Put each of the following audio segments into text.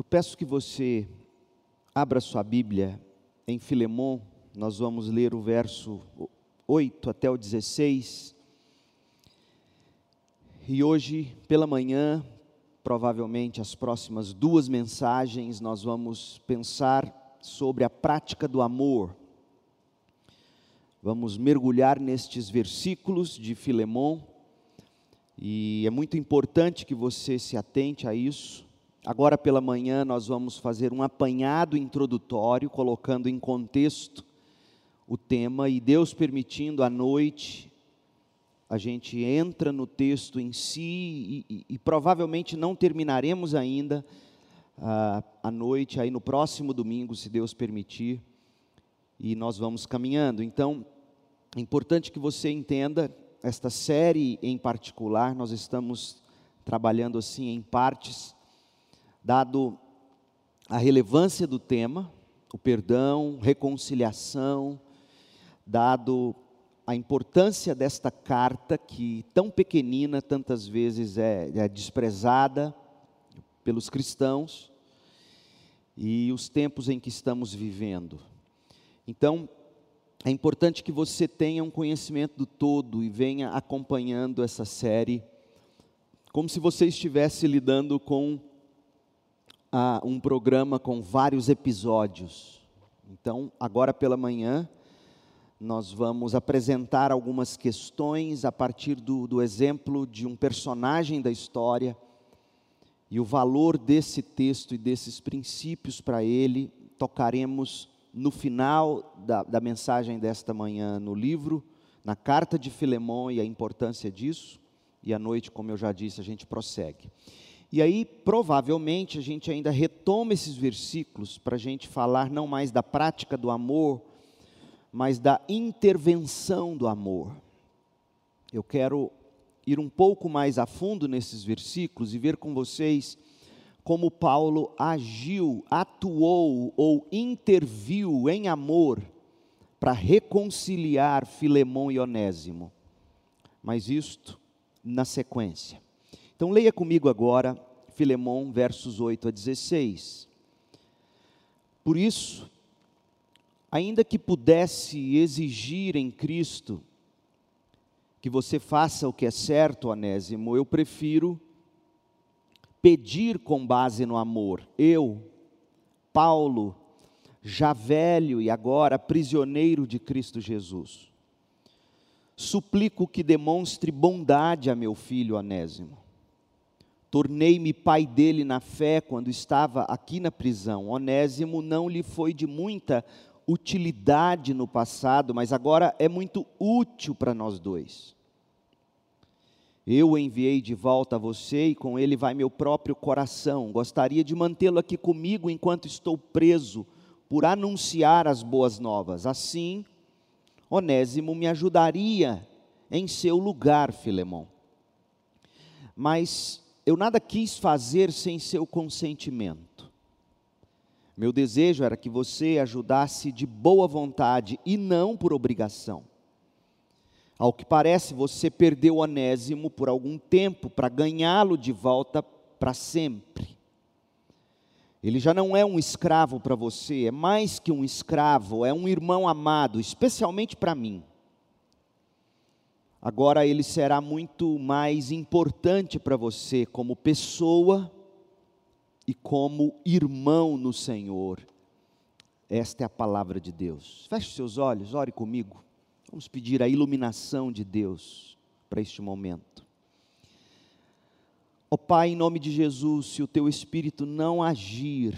Eu peço que você abra sua Bíblia em Filemon, nós vamos ler o verso 8 até o 16. E hoje, pela manhã, provavelmente as próximas duas mensagens, nós vamos pensar sobre a prática do amor. Vamos mergulhar nestes versículos de Filemon, e é muito importante que você se atente a isso. Agora pela manhã nós vamos fazer um apanhado introdutório, colocando em contexto o tema, e Deus permitindo, à noite, a gente entra no texto em si, e, e, e provavelmente não terminaremos ainda uh, à noite, aí no próximo domingo, se Deus permitir, e nós vamos caminhando. Então, é importante que você entenda, esta série em particular, nós estamos trabalhando assim em partes dado a relevância do tema, o perdão, reconciliação, dado a importância desta carta que tão pequenina tantas vezes é, é desprezada pelos cristãos e os tempos em que estamos vivendo. Então, é importante que você tenha um conhecimento do todo e venha acompanhando essa série, como se você estivesse lidando com ah, um programa com vários episódios. Então, agora pela manhã, nós vamos apresentar algumas questões a partir do, do exemplo de um personagem da história e o valor desse texto e desses princípios para ele. Tocaremos no final da, da mensagem desta manhã no livro, na carta de Filemão e a importância disso. E à noite, como eu já disse, a gente prossegue. E aí, provavelmente, a gente ainda retoma esses versículos para a gente falar não mais da prática do amor, mas da intervenção do amor. Eu quero ir um pouco mais a fundo nesses versículos e ver com vocês como Paulo agiu, atuou ou interviu em amor para reconciliar Filemão e Onésimo. Mas isto na sequência. Então leia comigo agora Filemão, versos 8 a 16. Por isso, ainda que pudesse exigir em Cristo que você faça o que é certo, Onésimo, eu prefiro pedir com base no amor. Eu, Paulo, já velho e agora prisioneiro de Cristo Jesus, suplico que demonstre bondade a meu filho Onésimo Tornei-me pai dele na fé quando estava aqui na prisão. Onésimo não lhe foi de muita utilidade no passado, mas agora é muito útil para nós dois. Eu o enviei de volta a você e com ele vai meu próprio coração. Gostaria de mantê-lo aqui comigo enquanto estou preso, por anunciar as boas novas. Assim, Onésimo me ajudaria em seu lugar, Filemão. Mas eu nada quis fazer sem seu consentimento. Meu desejo era que você ajudasse de boa vontade e não por obrigação. Ao que parece, você perdeu Onésimo por algum tempo para ganhá-lo de volta para sempre. Ele já não é um escravo para você, é mais que um escravo, é um irmão amado, especialmente para mim agora ele será muito mais importante para você como pessoa e como irmão no Senhor. Esta é a palavra de Deus. Feche seus olhos, ore comigo. Vamos pedir a iluminação de Deus para este momento. Ó oh, Pai, em nome de Jesus, se o teu espírito não agir,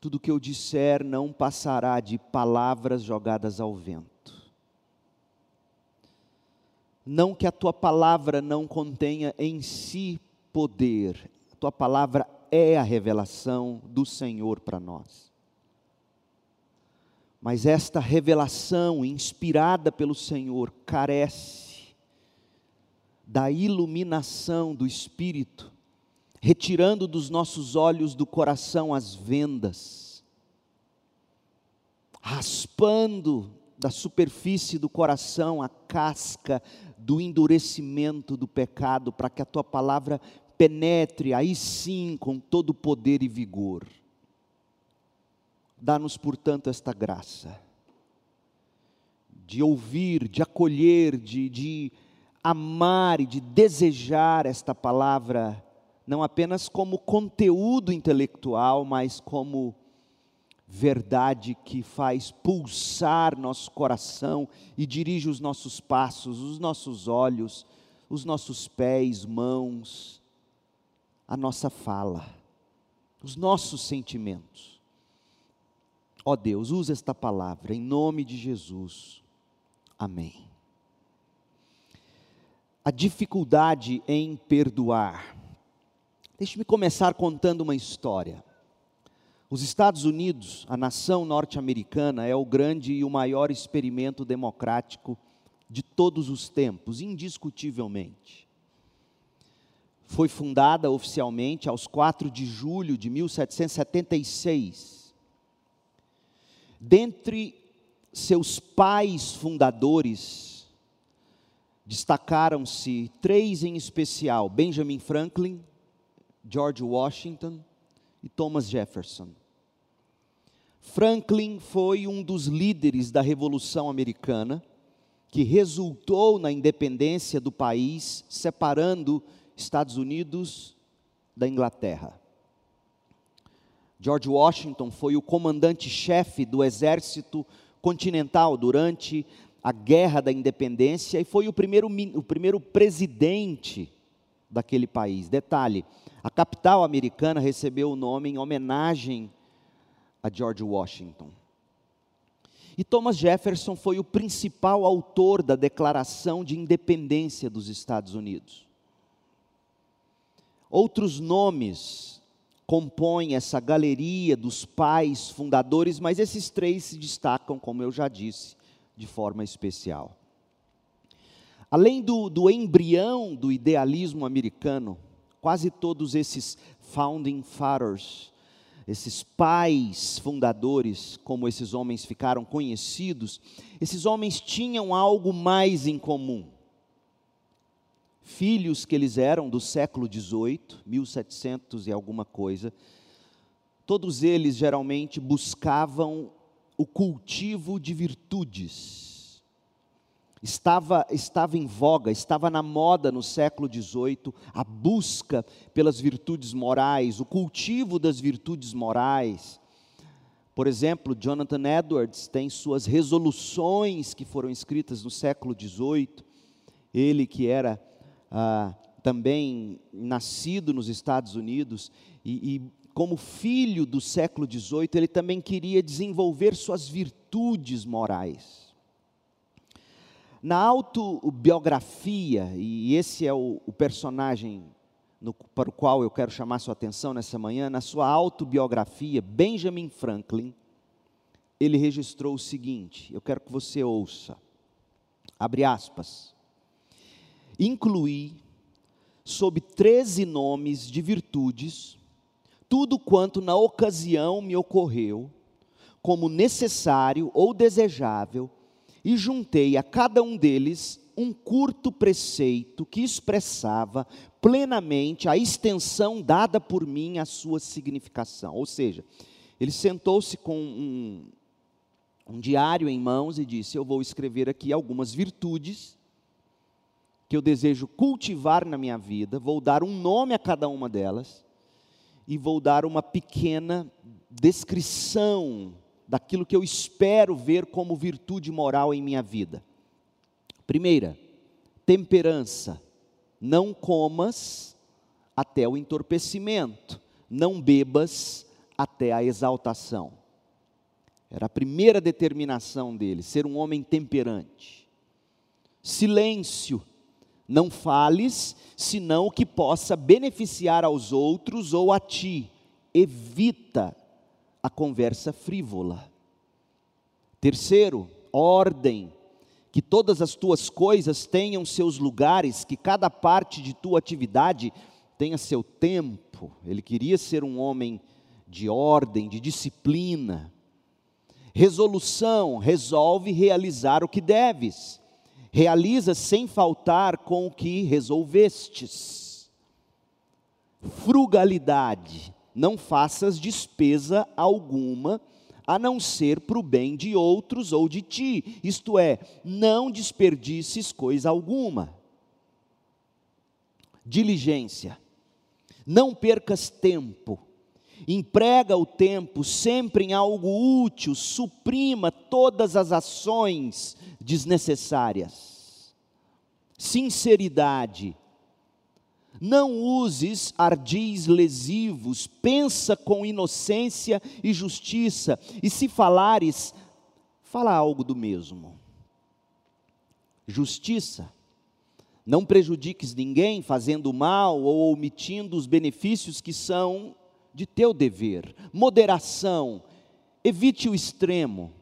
tudo que eu disser não passará de palavras jogadas ao vento não que a tua palavra não contenha em si poder, a tua palavra é a revelação do Senhor para nós. Mas esta revelação inspirada pelo Senhor carece da iluminação do Espírito, retirando dos nossos olhos do coração as vendas, raspando da superfície do coração a casca do endurecimento do pecado, para que a tua palavra penetre aí sim com todo poder e vigor. Dá-nos, portanto, esta graça de ouvir, de acolher, de, de amar e de desejar esta palavra, não apenas como conteúdo intelectual, mas como verdade que faz pulsar nosso coração e dirige os nossos passos, os nossos olhos, os nossos pés, mãos, a nossa fala, os nossos sentimentos. Ó oh Deus, usa esta palavra em nome de Jesus. Amém. A dificuldade em perdoar. Deixe-me começar contando uma história. Os Estados Unidos, a nação norte-americana, é o grande e o maior experimento democrático de todos os tempos, indiscutivelmente. Foi fundada oficialmente aos 4 de julho de 1776. Dentre seus pais fundadores, destacaram-se três em especial: Benjamin Franklin, George Washington e Thomas Jefferson. Franklin foi um dos líderes da Revolução Americana, que resultou na independência do país, separando Estados Unidos da Inglaterra. George Washington foi o comandante-chefe do exército continental durante a Guerra da Independência e foi o primeiro, o primeiro presidente daquele país. Detalhe: a capital americana recebeu o nome em homenagem a George Washington. E Thomas Jefferson foi o principal autor da Declaração de Independência dos Estados Unidos. Outros nomes compõem essa galeria dos pais fundadores, mas esses três se destacam, como eu já disse, de forma especial. Além do, do embrião do idealismo americano, quase todos esses founding fathers, esses pais fundadores, como esses homens ficaram conhecidos, esses homens tinham algo mais em comum. Filhos que eles eram do século XVIII, 1700 e alguma coisa, todos eles geralmente buscavam o cultivo de virtudes Estava, estava em voga, estava na moda no século XVIII a busca pelas virtudes morais, o cultivo das virtudes morais. Por exemplo, Jonathan Edwards tem suas resoluções que foram escritas no século XVIII. Ele que era ah, também nascido nos Estados Unidos e, e como filho do século XVIII, ele também queria desenvolver suas virtudes morais. Na autobiografia, e esse é o, o personagem no, para o qual eu quero chamar sua atenção nessa manhã, na sua autobiografia, Benjamin Franklin, ele registrou o seguinte: eu quero que você ouça. Abre aspas. Incluí, sob treze nomes de virtudes, tudo quanto na ocasião me ocorreu, como necessário ou desejável e juntei a cada um deles um curto preceito que expressava plenamente a extensão dada por mim à sua significação. Ou seja, ele sentou-se com um, um diário em mãos e disse: Eu vou escrever aqui algumas virtudes que eu desejo cultivar na minha vida, vou dar um nome a cada uma delas e vou dar uma pequena descrição daquilo que eu espero ver como virtude moral em minha vida. Primeira, temperança. Não comas até o entorpecimento, não bebas até a exaltação. Era a primeira determinação dele, ser um homem temperante. Silêncio, não fales, senão o que possa beneficiar aos outros ou a ti. Evita a conversa frívola. Terceiro, ordem, que todas as tuas coisas tenham seus lugares, que cada parte de tua atividade tenha seu tempo. Ele queria ser um homem de ordem, de disciplina. Resolução, resolve realizar o que deves. Realiza sem faltar com o que resolvestes. frugalidade, não faças despesa alguma, a não ser para o bem de outros ou de ti, isto é, não desperdices coisa alguma. Diligência, não percas tempo, emprega o tempo sempre em algo útil, suprima todas as ações desnecessárias. Sinceridade, não uses ardis lesivos, pensa com inocência e justiça, e se falares, fala algo do mesmo. Justiça. Não prejudiques ninguém fazendo mal ou omitindo os benefícios que são de teu dever. Moderação. Evite o extremo.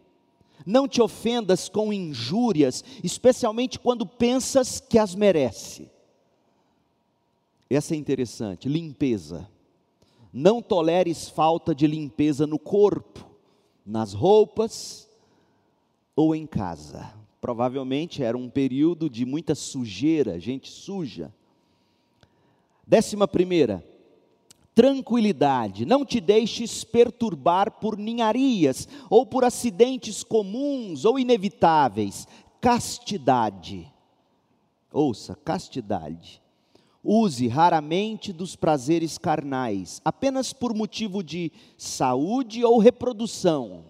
Não te ofendas com injúrias, especialmente quando pensas que as merece. Essa é interessante, limpeza. Não toleres falta de limpeza no corpo, nas roupas ou em casa. Provavelmente era um período de muita sujeira, gente suja. Décima primeira, tranquilidade. Não te deixes perturbar por ninharias ou por acidentes comuns ou inevitáveis. Castidade. Ouça, castidade use raramente dos prazeres carnais, apenas por motivo de saúde ou reprodução.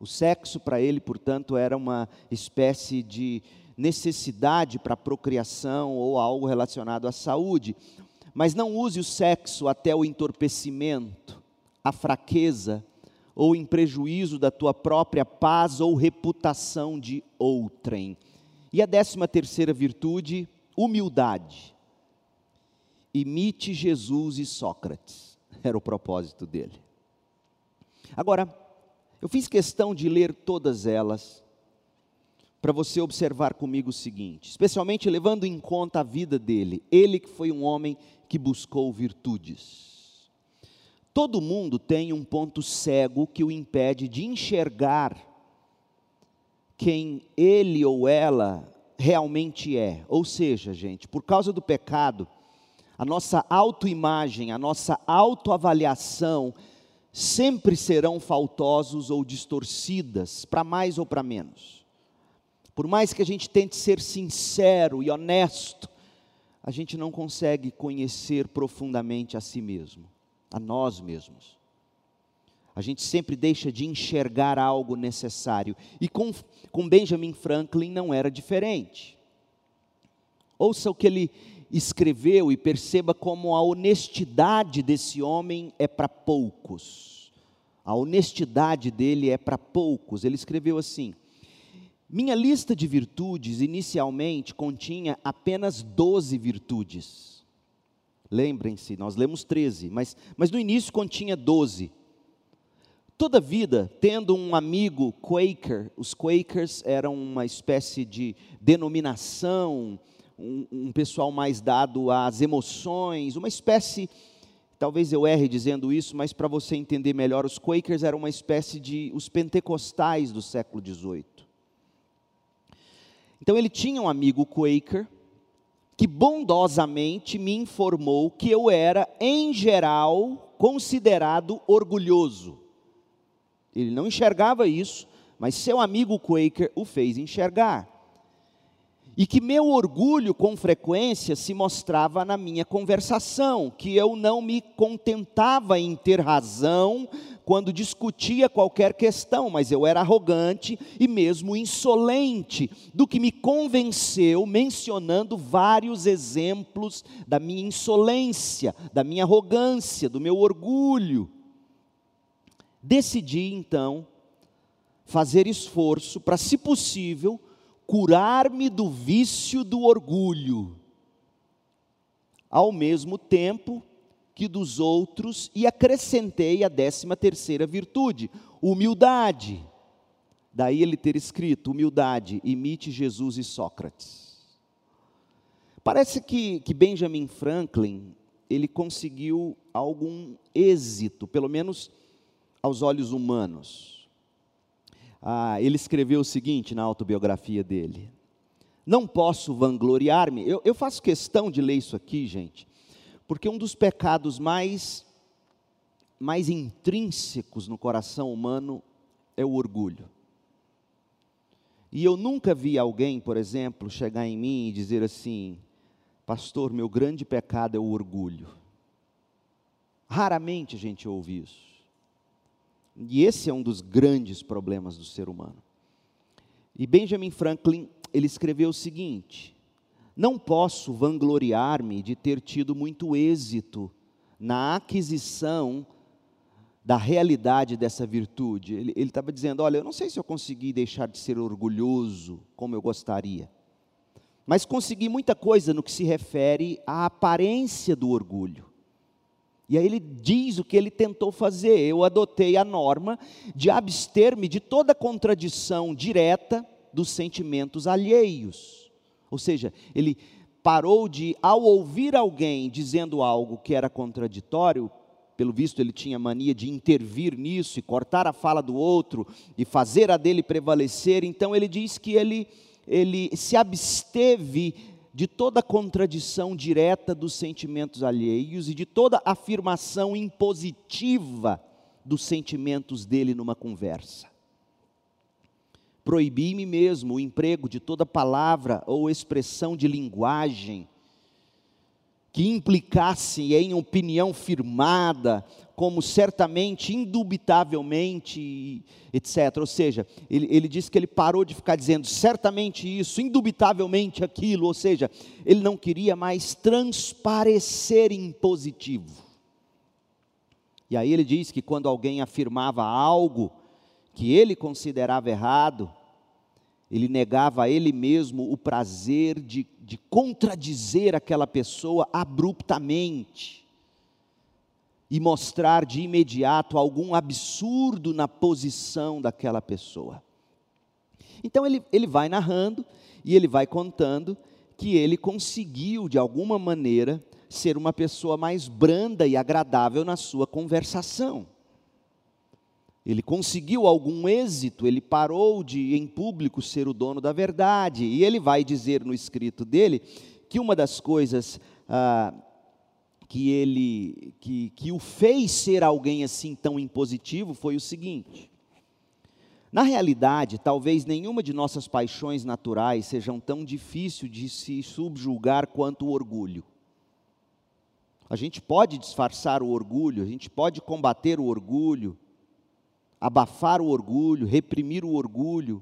O sexo para ele, portanto, era uma espécie de necessidade para procriação ou algo relacionado à saúde. Mas não use o sexo até o entorpecimento, a fraqueza ou em prejuízo da tua própria paz ou reputação de outrem. E a décima terceira virtude, humildade. Imite Jesus e Sócrates, era o propósito dele. Agora, eu fiz questão de ler todas elas, para você observar comigo o seguinte, especialmente levando em conta a vida dele, ele que foi um homem que buscou virtudes. Todo mundo tem um ponto cego que o impede de enxergar quem ele ou ela realmente é. Ou seja, gente, por causa do pecado, a nossa autoimagem, a nossa autoavaliação sempre serão faltosos ou distorcidas, para mais ou para menos. Por mais que a gente tente ser sincero e honesto, a gente não consegue conhecer profundamente a si mesmo, a nós mesmos. A gente sempre deixa de enxergar algo necessário. E com, com Benjamin Franklin não era diferente. Ouça o que ele escreveu e perceba como a honestidade desse homem é para poucos. A honestidade dele é para poucos. Ele escreveu assim: Minha lista de virtudes inicialmente continha apenas 12 virtudes. Lembrem-se, nós lemos 13, mas, mas no início continha 12. Toda vida, tendo um amigo Quaker, os Quakers eram uma espécie de denominação, um, um pessoal mais dado às emoções, uma espécie, talvez eu erre dizendo isso, mas para você entender melhor, os Quakers eram uma espécie de os pentecostais do século XVIII. Então ele tinha um amigo Quaker que bondosamente me informou que eu era, em geral, considerado orgulhoso. Ele não enxergava isso, mas seu amigo Quaker o fez enxergar. E que meu orgulho com frequência se mostrava na minha conversação, que eu não me contentava em ter razão quando discutia qualquer questão, mas eu era arrogante e mesmo insolente, do que me convenceu mencionando vários exemplos da minha insolência, da minha arrogância, do meu orgulho. Decidi então fazer esforço para, se possível, curar-me do vício do orgulho, ao mesmo tempo que dos outros, e acrescentei a décima terceira virtude, humildade. Daí ele ter escrito: humildade, imite Jesus e Sócrates. Parece que, que Benjamin Franklin ele conseguiu algum êxito, pelo menos aos olhos humanos. Ah, ele escreveu o seguinte na autobiografia dele: Não posso vangloriar-me, eu, eu faço questão de ler isso aqui, gente, Porque um dos pecados mais mais intrínsecos no coração humano é o orgulho. E eu nunca vi alguém, por exemplo, chegar em mim e dizer assim: Pastor, meu grande pecado é o orgulho. Raramente a gente ouve isso. E esse é um dos grandes problemas do ser humano. E Benjamin Franklin, ele escreveu o seguinte: Não posso vangloriar-me de ter tido muito êxito na aquisição da realidade dessa virtude. Ele estava dizendo: Olha, eu não sei se eu consegui deixar de ser orgulhoso como eu gostaria, mas consegui muita coisa no que se refere à aparência do orgulho. E aí ele diz o que ele tentou fazer. Eu adotei a norma de abster-me de toda contradição direta dos sentimentos alheios. Ou seja, ele parou de, ao ouvir alguém dizendo algo que era contraditório, pelo visto ele tinha mania de intervir nisso e cortar a fala do outro e fazer a dele prevalecer, então ele diz que ele, ele se absteve de toda contradição direta dos sentimentos alheios e de toda afirmação impositiva dos sentimentos dele numa conversa. Proibi-me mesmo o emprego de toda palavra ou expressão de linguagem que implicasse em opinião firmada, como certamente, indubitavelmente, etc. Ou seja, ele, ele diz que ele parou de ficar dizendo certamente isso, indubitavelmente aquilo, ou seja, ele não queria mais transparecer impositivo. E aí ele diz que quando alguém afirmava algo que ele considerava errado, ele negava a ele mesmo o prazer de, de contradizer aquela pessoa abruptamente e mostrar de imediato algum absurdo na posição daquela pessoa. Então ele, ele vai narrando e ele vai contando que ele conseguiu, de alguma maneira, ser uma pessoa mais branda e agradável na sua conversação. Ele conseguiu algum êxito, ele parou de, em público, ser o dono da verdade. E ele vai dizer no escrito dele que uma das coisas ah, que ele que, que o fez ser alguém assim tão impositivo foi o seguinte. Na realidade, talvez nenhuma de nossas paixões naturais sejam tão difícil de se subjugar quanto o orgulho. A gente pode disfarçar o orgulho, a gente pode combater o orgulho, abafar o orgulho, reprimir o orgulho,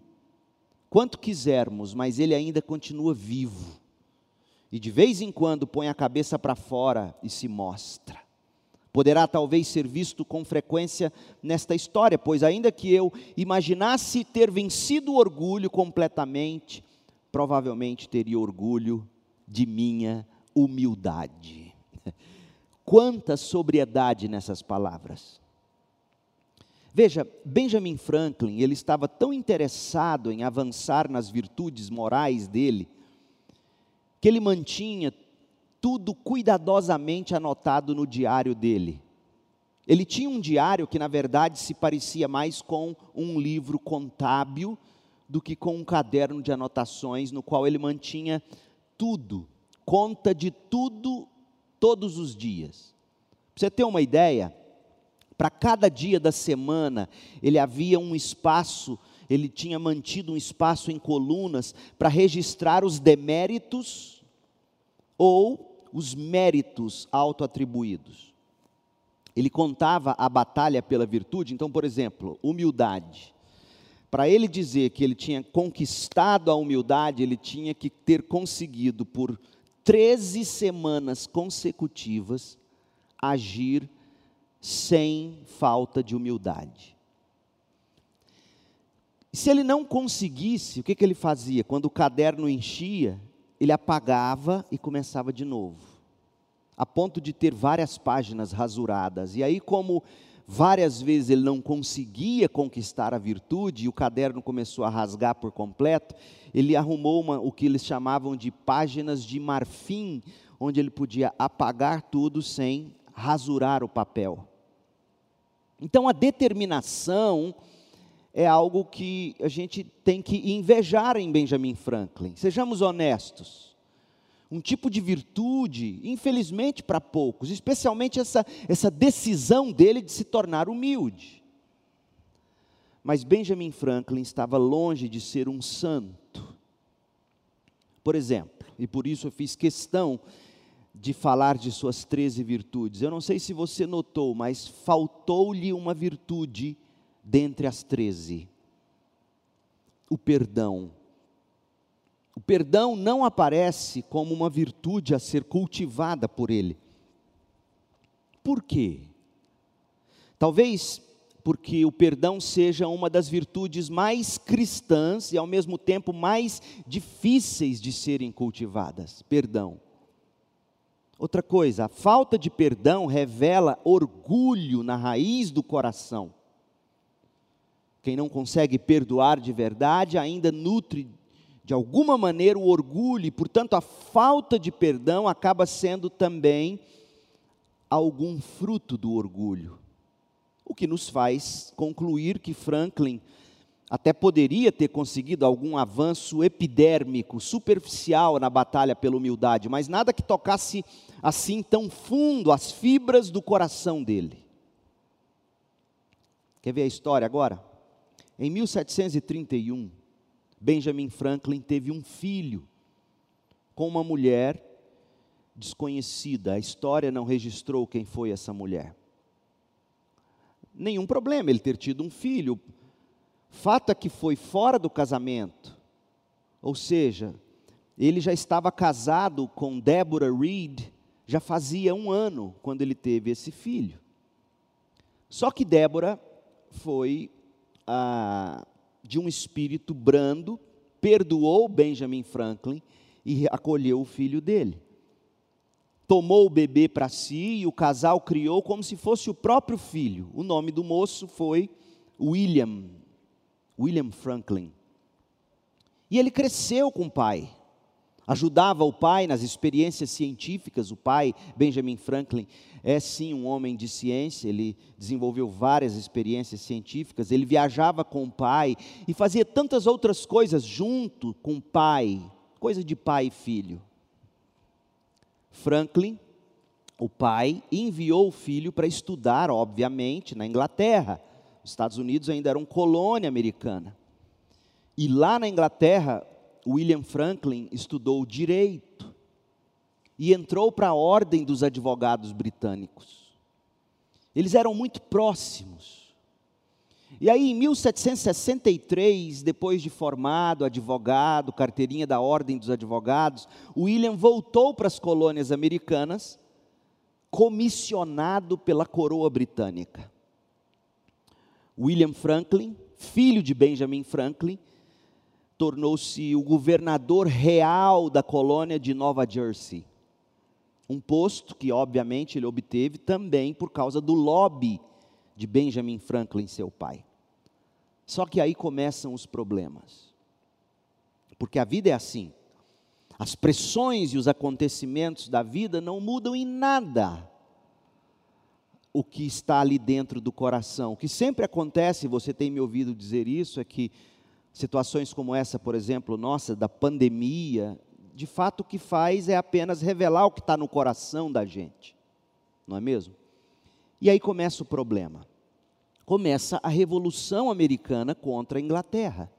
quanto quisermos, mas ele ainda continua vivo. E de vez em quando põe a cabeça para fora e se mostra. Poderá talvez ser visto com frequência nesta história, pois ainda que eu imaginasse ter vencido o orgulho completamente, provavelmente teria orgulho de minha humildade. Quanta sobriedade nessas palavras. Veja, Benjamin Franklin, ele estava tão interessado em avançar nas virtudes morais dele, que ele mantinha tudo cuidadosamente anotado no diário dele. Ele tinha um diário que, na verdade, se parecia mais com um livro contábil do que com um caderno de anotações, no qual ele mantinha tudo, conta de tudo, todos os dias. Para você ter uma ideia, para cada dia da semana, ele havia um espaço, ele tinha mantido um espaço em colunas para registrar os deméritos ou os méritos autoatribuídos. Ele contava a batalha pela virtude, então, por exemplo, humildade. Para ele dizer que ele tinha conquistado a humildade, ele tinha que ter conseguido por 13 semanas consecutivas agir sem falta de humildade. Se ele não conseguisse, o que, que ele fazia? Quando o caderno enchia, ele apagava e começava de novo, a ponto de ter várias páginas rasuradas. E aí, como várias vezes ele não conseguia conquistar a virtude e o caderno começou a rasgar por completo, ele arrumou uma, o que eles chamavam de páginas de marfim, onde ele podia apagar tudo sem rasurar o papel. Então a determinação é algo que a gente tem que invejar em Benjamin Franklin. Sejamos honestos. um tipo de virtude, infelizmente para poucos, especialmente essa, essa decisão dele de se tornar humilde. Mas Benjamin Franklin estava longe de ser um santo. Por exemplo, e por isso eu fiz questão de falar de suas 13 virtudes. Eu não sei se você notou, mas faltou-lhe uma virtude dentre as 13: o perdão. O perdão não aparece como uma virtude a ser cultivada por ele. Por quê? Talvez porque o perdão seja uma das virtudes mais cristãs e ao mesmo tempo mais difíceis de serem cultivadas. Perdão. Outra coisa, a falta de perdão revela orgulho na raiz do coração. Quem não consegue perdoar de verdade ainda nutre de alguma maneira o orgulho, e portanto a falta de perdão acaba sendo também algum fruto do orgulho. O que nos faz concluir que Franklin até poderia ter conseguido algum avanço epidérmico, superficial na batalha pela humildade, mas nada que tocasse assim tão fundo as fibras do coração dele. Quer ver a história agora? Em 1731, Benjamin Franklin teve um filho com uma mulher desconhecida. A história não registrou quem foi essa mulher. Nenhum problema ele ter tido um filho. Fato é que foi fora do casamento. Ou seja, ele já estava casado com Deborah Reed, já fazia um ano quando ele teve esse filho. Só que Débora foi ah, de um espírito brando, perdoou Benjamin Franklin e acolheu o filho dele. Tomou o bebê para si e o casal criou como se fosse o próprio filho. O nome do moço foi William, William Franklin. E ele cresceu com o pai ajudava o pai nas experiências científicas. O pai, Benjamin Franklin, é sim um homem de ciência, ele desenvolveu várias experiências científicas, ele viajava com o pai e fazia tantas outras coisas junto com o pai, coisa de pai e filho. Franklin, o pai, enviou o filho para estudar, obviamente, na Inglaterra. Os Estados Unidos ainda eram colônia americana. E lá na Inglaterra, William Franklin estudou direito e entrou para a ordem dos advogados britânicos. Eles eram muito próximos. E aí, em 1763, depois de formado, advogado, carteirinha da Ordem dos Advogados, William voltou para as colônias americanas, comissionado pela coroa britânica. William Franklin, filho de Benjamin Franklin, tornou-se o governador real da colônia de Nova Jersey. Um posto que, obviamente, ele obteve também por causa do lobby de Benjamin Franklin, seu pai. Só que aí começam os problemas. Porque a vida é assim. As pressões e os acontecimentos da vida não mudam em nada o que está ali dentro do coração. O que sempre acontece, você tem me ouvido dizer isso, é que Situações como essa, por exemplo, nossa, da pandemia, de fato o que faz é apenas revelar o que está no coração da gente, não é mesmo? E aí começa o problema. Começa a Revolução Americana contra a Inglaterra.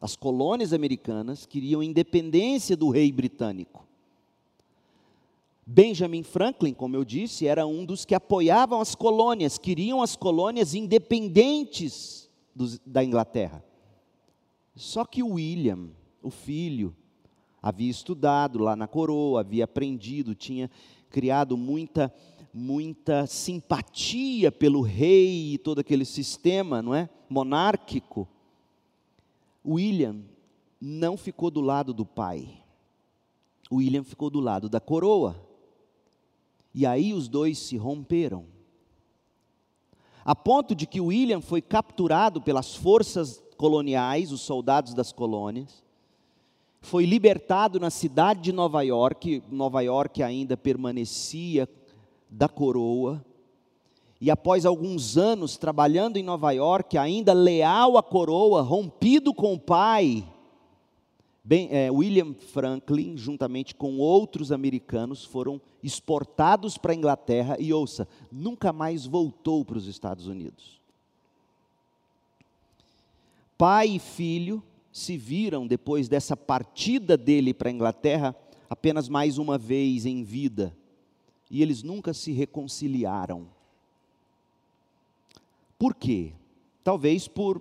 As colônias americanas queriam independência do rei britânico. Benjamin Franklin, como eu disse, era um dos que apoiavam as colônias, queriam as colônias independentes dos, da Inglaterra. Só que William, o filho, havia estudado lá na coroa, havia aprendido, tinha criado muita muita simpatia pelo rei e todo aquele sistema, não é? monárquico. William não ficou do lado do pai. William ficou do lado da coroa. E aí os dois se romperam. A ponto de que William foi capturado pelas forças coloniais, os soldados das colônias. Foi libertado na cidade de Nova York, Nova York ainda permanecia da coroa. E após alguns anos trabalhando em Nova York, ainda leal à coroa, rompido com o pai, É, William Franklin, juntamente com outros americanos, foram exportados para a Inglaterra e, ouça, nunca mais voltou para os Estados Unidos. Pai e filho se viram, depois dessa partida dele para a Inglaterra, apenas mais uma vez em vida, e eles nunca se reconciliaram. Por quê? Talvez por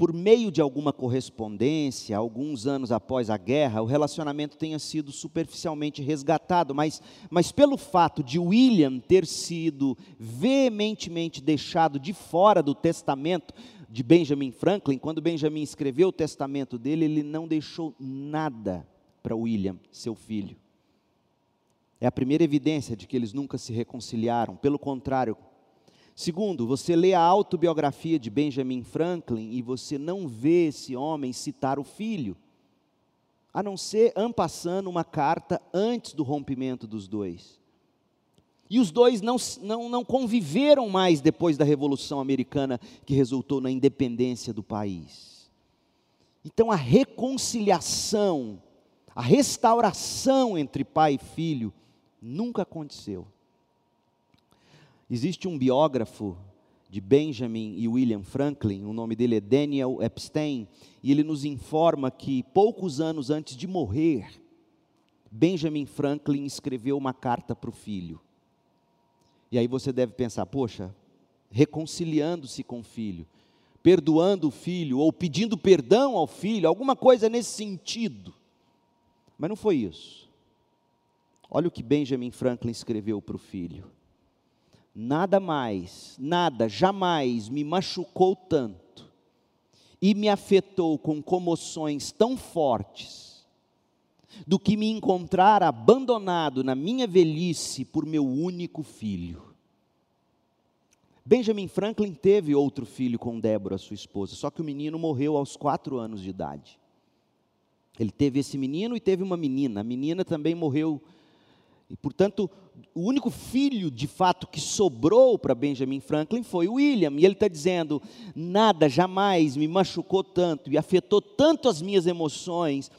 por meio de alguma correspondência, alguns anos após a guerra, o relacionamento tenha sido superficialmente resgatado, mas, mas pelo fato de William ter sido veementemente deixado de fora do testamento de Benjamin Franklin, quando Benjamin escreveu o testamento dele, ele não deixou nada para William, seu filho. É a primeira evidência de que eles nunca se reconciliaram, pelo contrário, Segundo, você lê a autobiografia de Benjamin Franklin e você não vê esse homem citar o filho, a não ser ampassando uma carta antes do rompimento dos dois. E os dois não, não, não conviveram mais depois da Revolução Americana, que resultou na independência do país. Então a reconciliação, a restauração entre pai e filho nunca aconteceu. Existe um biógrafo de Benjamin e William Franklin, o nome dele é Daniel Epstein, e ele nos informa que poucos anos antes de morrer, Benjamin Franklin escreveu uma carta para o filho. E aí você deve pensar, poxa, reconciliando-se com o filho, perdoando o filho, ou pedindo perdão ao filho, alguma coisa nesse sentido. Mas não foi isso. Olha o que Benjamin Franklin escreveu para o filho nada mais, nada, jamais me machucou tanto e me afetou com comoções tão fortes do que me encontrar abandonado na minha velhice por meu único filho. Benjamin Franklin teve outro filho com Débora, sua esposa, só que o menino morreu aos quatro anos de idade. Ele teve esse menino e teve uma menina. A menina também morreu e, portanto, o único filho, de fato, que sobrou para Benjamin Franklin foi William. E ele está dizendo: nada jamais me machucou tanto e afetou tanto as minhas emoções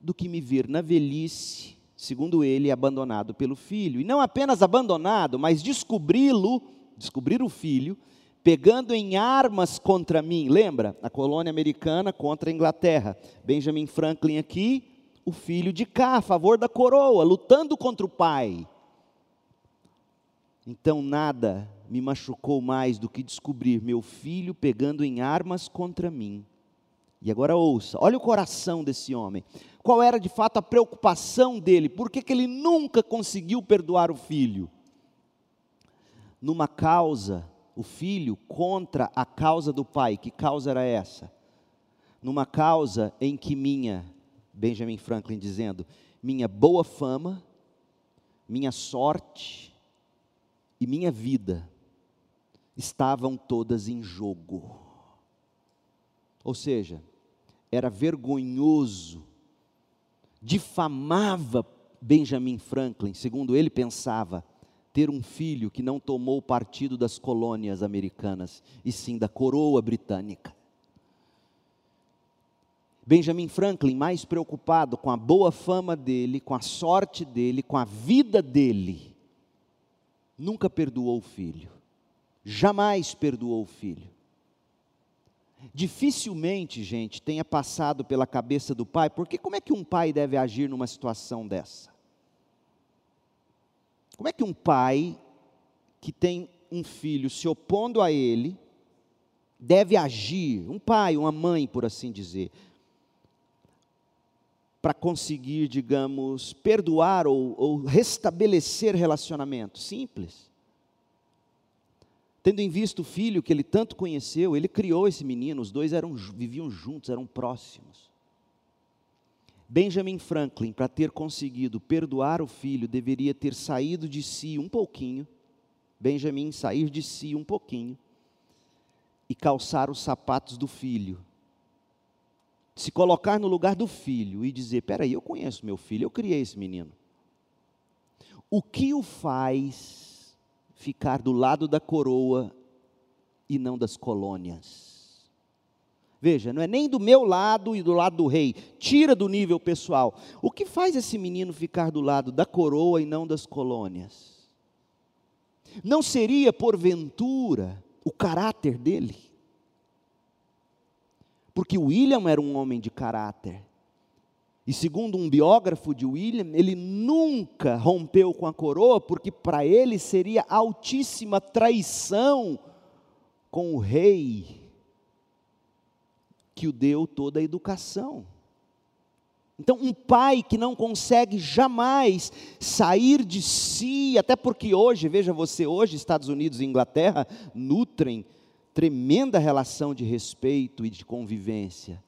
do que me ver na velhice, segundo ele, abandonado pelo filho. E não apenas abandonado, mas descobri-lo, descobrir o filho, pegando em armas contra mim. Lembra? A colônia americana contra a Inglaterra. Benjamin Franklin aqui, o filho de cá, a favor da coroa, lutando contra o pai. Então nada me machucou mais do que descobrir meu filho pegando em armas contra mim. E agora ouça, olha o coração desse homem. Qual era de fato a preocupação dele? Por que, que ele nunca conseguiu perdoar o filho? Numa causa, o filho contra a causa do pai. Que causa era essa? Numa causa em que minha Benjamin Franklin dizendo: minha boa fama, minha sorte e minha vida estavam todas em jogo. Ou seja, era vergonhoso, difamava Benjamin Franklin, segundo ele pensava, ter um filho que não tomou partido das colônias americanas, e sim da coroa britânica. Benjamin Franklin, mais preocupado com a boa fama dele, com a sorte dele, com a vida dele, nunca perdoou o filho, jamais perdoou o filho. Dificilmente, gente, tenha passado pela cabeça do pai, porque como é que um pai deve agir numa situação dessa? Como é que um pai que tem um filho se opondo a ele deve agir? Um pai, uma mãe, por assim dizer, para conseguir, digamos, perdoar ou, ou restabelecer relacionamento? Simples. Tendo em vista o filho que ele tanto conheceu, ele criou esse menino, os dois eram, viviam juntos, eram próximos. Benjamin Franklin, para ter conseguido perdoar o filho, deveria ter saído de si um pouquinho, Benjamin sair de si um pouquinho e calçar os sapatos do filho se colocar no lugar do filho e dizer: peraí, eu conheço meu filho, eu criei esse menino. O que o faz ficar do lado da coroa e não das colônias? Veja, não é nem do meu lado e do lado do rei. Tira do nível pessoal. O que faz esse menino ficar do lado da coroa e não das colônias? Não seria, porventura, o caráter dele? Porque William era um homem de caráter. E segundo um biógrafo de William, ele nunca rompeu com a coroa, porque para ele seria altíssima traição com o rei que o deu toda a educação. Então, um pai que não consegue jamais sair de si, até porque hoje, veja você, hoje Estados Unidos e Inglaterra nutrem tremenda relação de respeito e de convivência.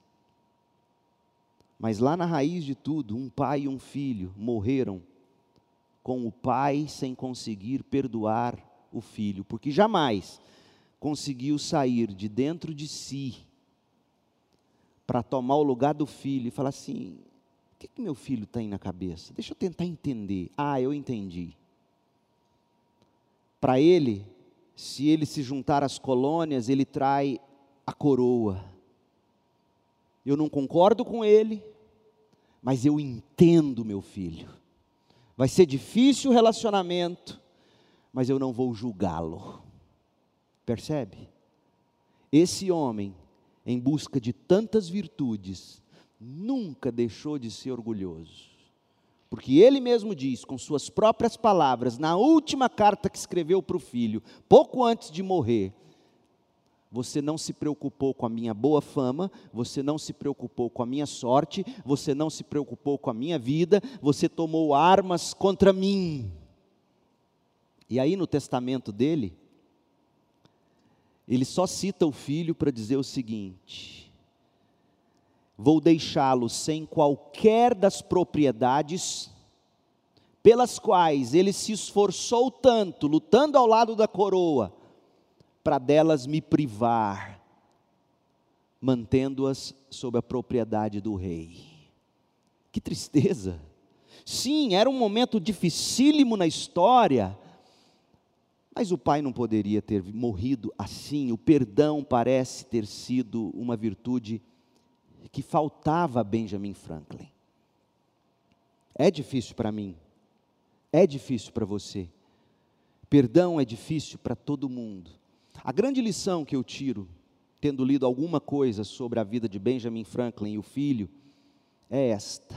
Mas lá na raiz de tudo, um pai e um filho morreram com o pai sem conseguir perdoar o filho, porque jamais conseguiu sair de dentro de si para tomar o lugar do filho e falar assim: o que, que meu filho tem na cabeça? Deixa eu tentar entender. Ah, eu entendi. Para ele, se ele se juntar às colônias, ele trai a coroa. Eu não concordo com ele, mas eu entendo meu filho. Vai ser difícil o relacionamento, mas eu não vou julgá-lo. Percebe? Esse homem, em busca de tantas virtudes, nunca deixou de ser orgulhoso. Porque ele mesmo diz, com suas próprias palavras, na última carta que escreveu para o filho, pouco antes de morrer: Você não se preocupou com a minha boa fama, você não se preocupou com a minha sorte, você não se preocupou com a minha vida, você tomou armas contra mim. E aí no testamento dele, ele só cita o filho para dizer o seguinte: vou deixá-lo sem qualquer das propriedades pelas quais ele se esforçou tanto, lutando ao lado da coroa, para delas me privar, mantendo-as sob a propriedade do rei. Que tristeza! Sim, era um momento dificílimo na história, mas o pai não poderia ter morrido assim. O perdão parece ter sido uma virtude que faltava a Benjamin Franklin. É difícil para mim, é difícil para você. Perdão é difícil para todo mundo. A grande lição que eu tiro, tendo lido alguma coisa sobre a vida de Benjamin Franklin e o filho, é esta.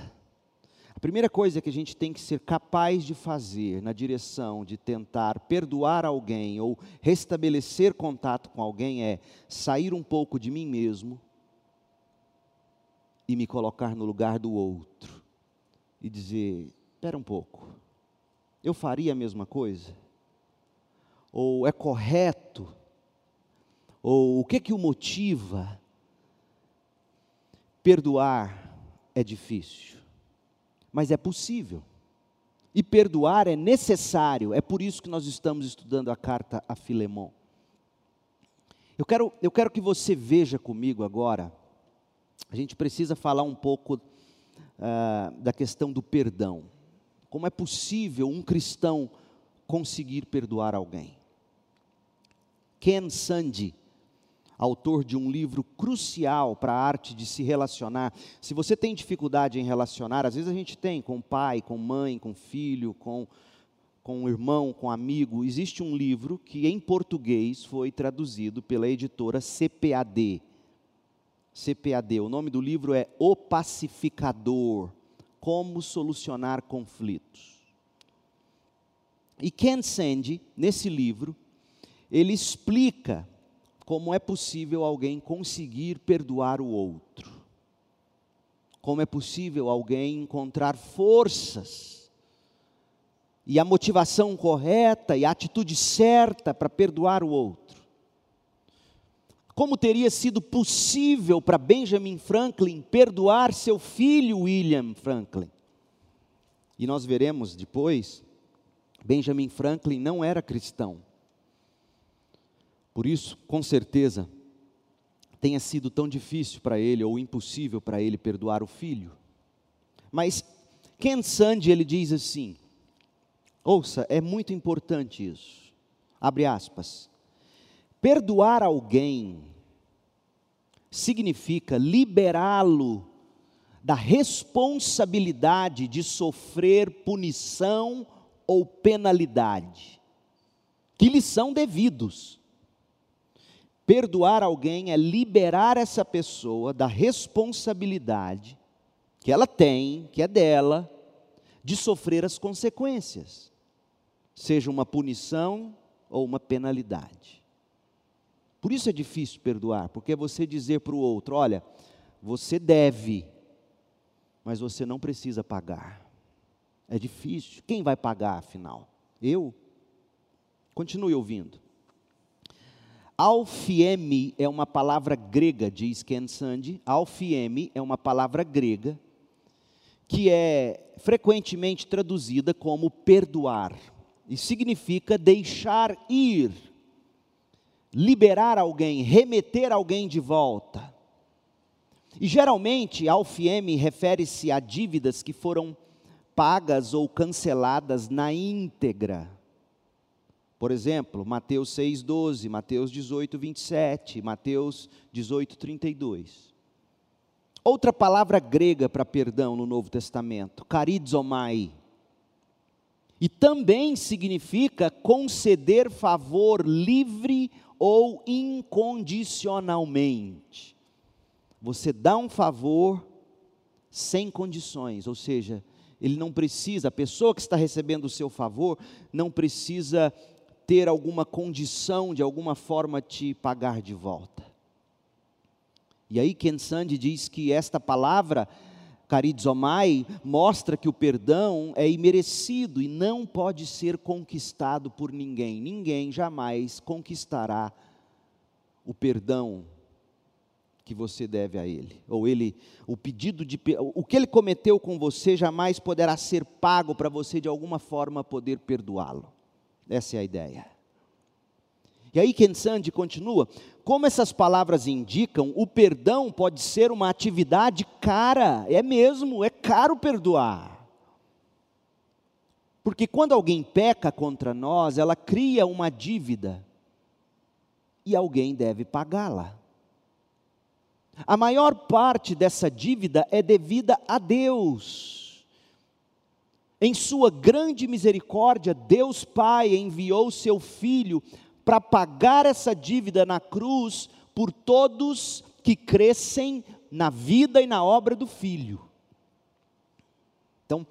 A primeira coisa que a gente tem que ser capaz de fazer na direção de tentar perdoar alguém ou restabelecer contato com alguém é sair um pouco de mim mesmo e me colocar no lugar do outro e dizer: espera um pouco, eu faria a mesma coisa? Ou é correto? Ou o que que o motiva? Perdoar é difícil, mas é possível. E perdoar é necessário, é por isso que nós estamos estudando a carta a Filemon. Eu quero, eu quero que você veja comigo agora a gente precisa falar um pouco uh, da questão do perdão. Como é possível um cristão conseguir perdoar alguém? Ken Sande, autor de um livro crucial para a arte de se relacionar. Se você tem dificuldade em relacionar, às vezes a gente tem com pai, com mãe, com filho, com com irmão, com amigo, existe um livro que em português foi traduzido pela editora CPAD, CPAD. O nome do livro é O Pacificador: Como Solucionar Conflitos. E Ken Sande, nesse livro, ele explica como é possível alguém conseguir perdoar o outro. Como é possível alguém encontrar forças e a motivação correta e a atitude certa para perdoar o outro como teria sido possível para Benjamin Franklin perdoar seu filho William Franklin. E nós veremos depois, Benjamin Franklin não era cristão. Por isso, com certeza, tenha sido tão difícil para ele ou impossível para ele perdoar o filho. Mas Ken Sande ele diz assim: Ouça, é muito importante isso. Abre aspas. Perdoar alguém significa liberá-lo da responsabilidade de sofrer punição ou penalidade, que lhe são devidos. Perdoar alguém é liberar essa pessoa da responsabilidade que ela tem, que é dela, de sofrer as consequências, seja uma punição ou uma penalidade. Por isso é difícil perdoar, porque é você dizer para o outro: olha, você deve, mas você não precisa pagar. É difícil. Quem vai pagar afinal? Eu? Continue ouvindo. Alfieme é uma palavra grega, diz Ken Sandi. Alfieme é uma palavra grega que é frequentemente traduzida como perdoar. E significa deixar ir, liberar alguém, remeter alguém de volta. E geralmente, alfieme refere-se a dívidas que foram pagas ou canceladas na íntegra. Por exemplo, Mateus 6,12, Mateus 18, 27, Mateus 18, 32. Outra palavra grega para perdão no Novo Testamento, carizomai. E também significa conceder favor livre ou incondicionalmente. Você dá um favor sem condições, ou seja, ele não precisa, a pessoa que está recebendo o seu favor, não precisa ter alguma condição de alguma forma te pagar de volta. E aí Ken Sandi diz que esta palavra, carizomai, mostra que o perdão é imerecido e não pode ser conquistado por ninguém. Ninguém jamais conquistará o perdão que você deve a ele, ou ele, o pedido de, o que ele cometeu com você jamais poderá ser pago para você de alguma forma poder perdoá-lo. Essa é a ideia. E aí Ken Sandi continua, como essas palavras indicam, o perdão pode ser uma atividade cara, é mesmo, é caro perdoar. Porque quando alguém peca contra nós, ela cria uma dívida e alguém deve pagá-la. A maior parte dessa dívida é devida a Deus. Em Sua grande misericórdia, Deus Pai enviou Seu Filho para pagar essa dívida na cruz por todos que crescem na vida e na obra do Filho. Então,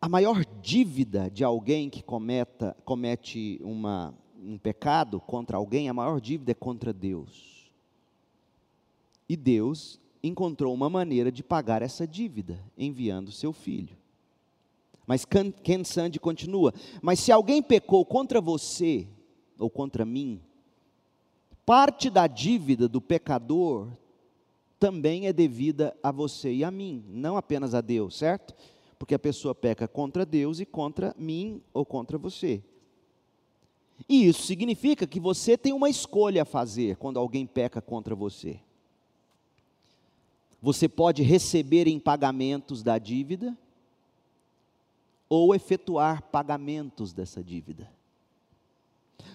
a maior dívida de alguém que cometa, comete uma, um pecado contra alguém, a maior dívida é contra Deus. E Deus encontrou uma maneira de pagar essa dívida, enviando seu filho. Mas Ken Sandi continua: Mas se alguém pecou contra você, ou contra mim, parte da dívida do pecador também é devida a você e a mim, não apenas a Deus, certo? Porque a pessoa peca contra Deus e contra mim ou contra você. E isso significa que você tem uma escolha a fazer quando alguém peca contra você. Você pode receber em pagamentos da dívida ou efetuar pagamentos dessa dívida.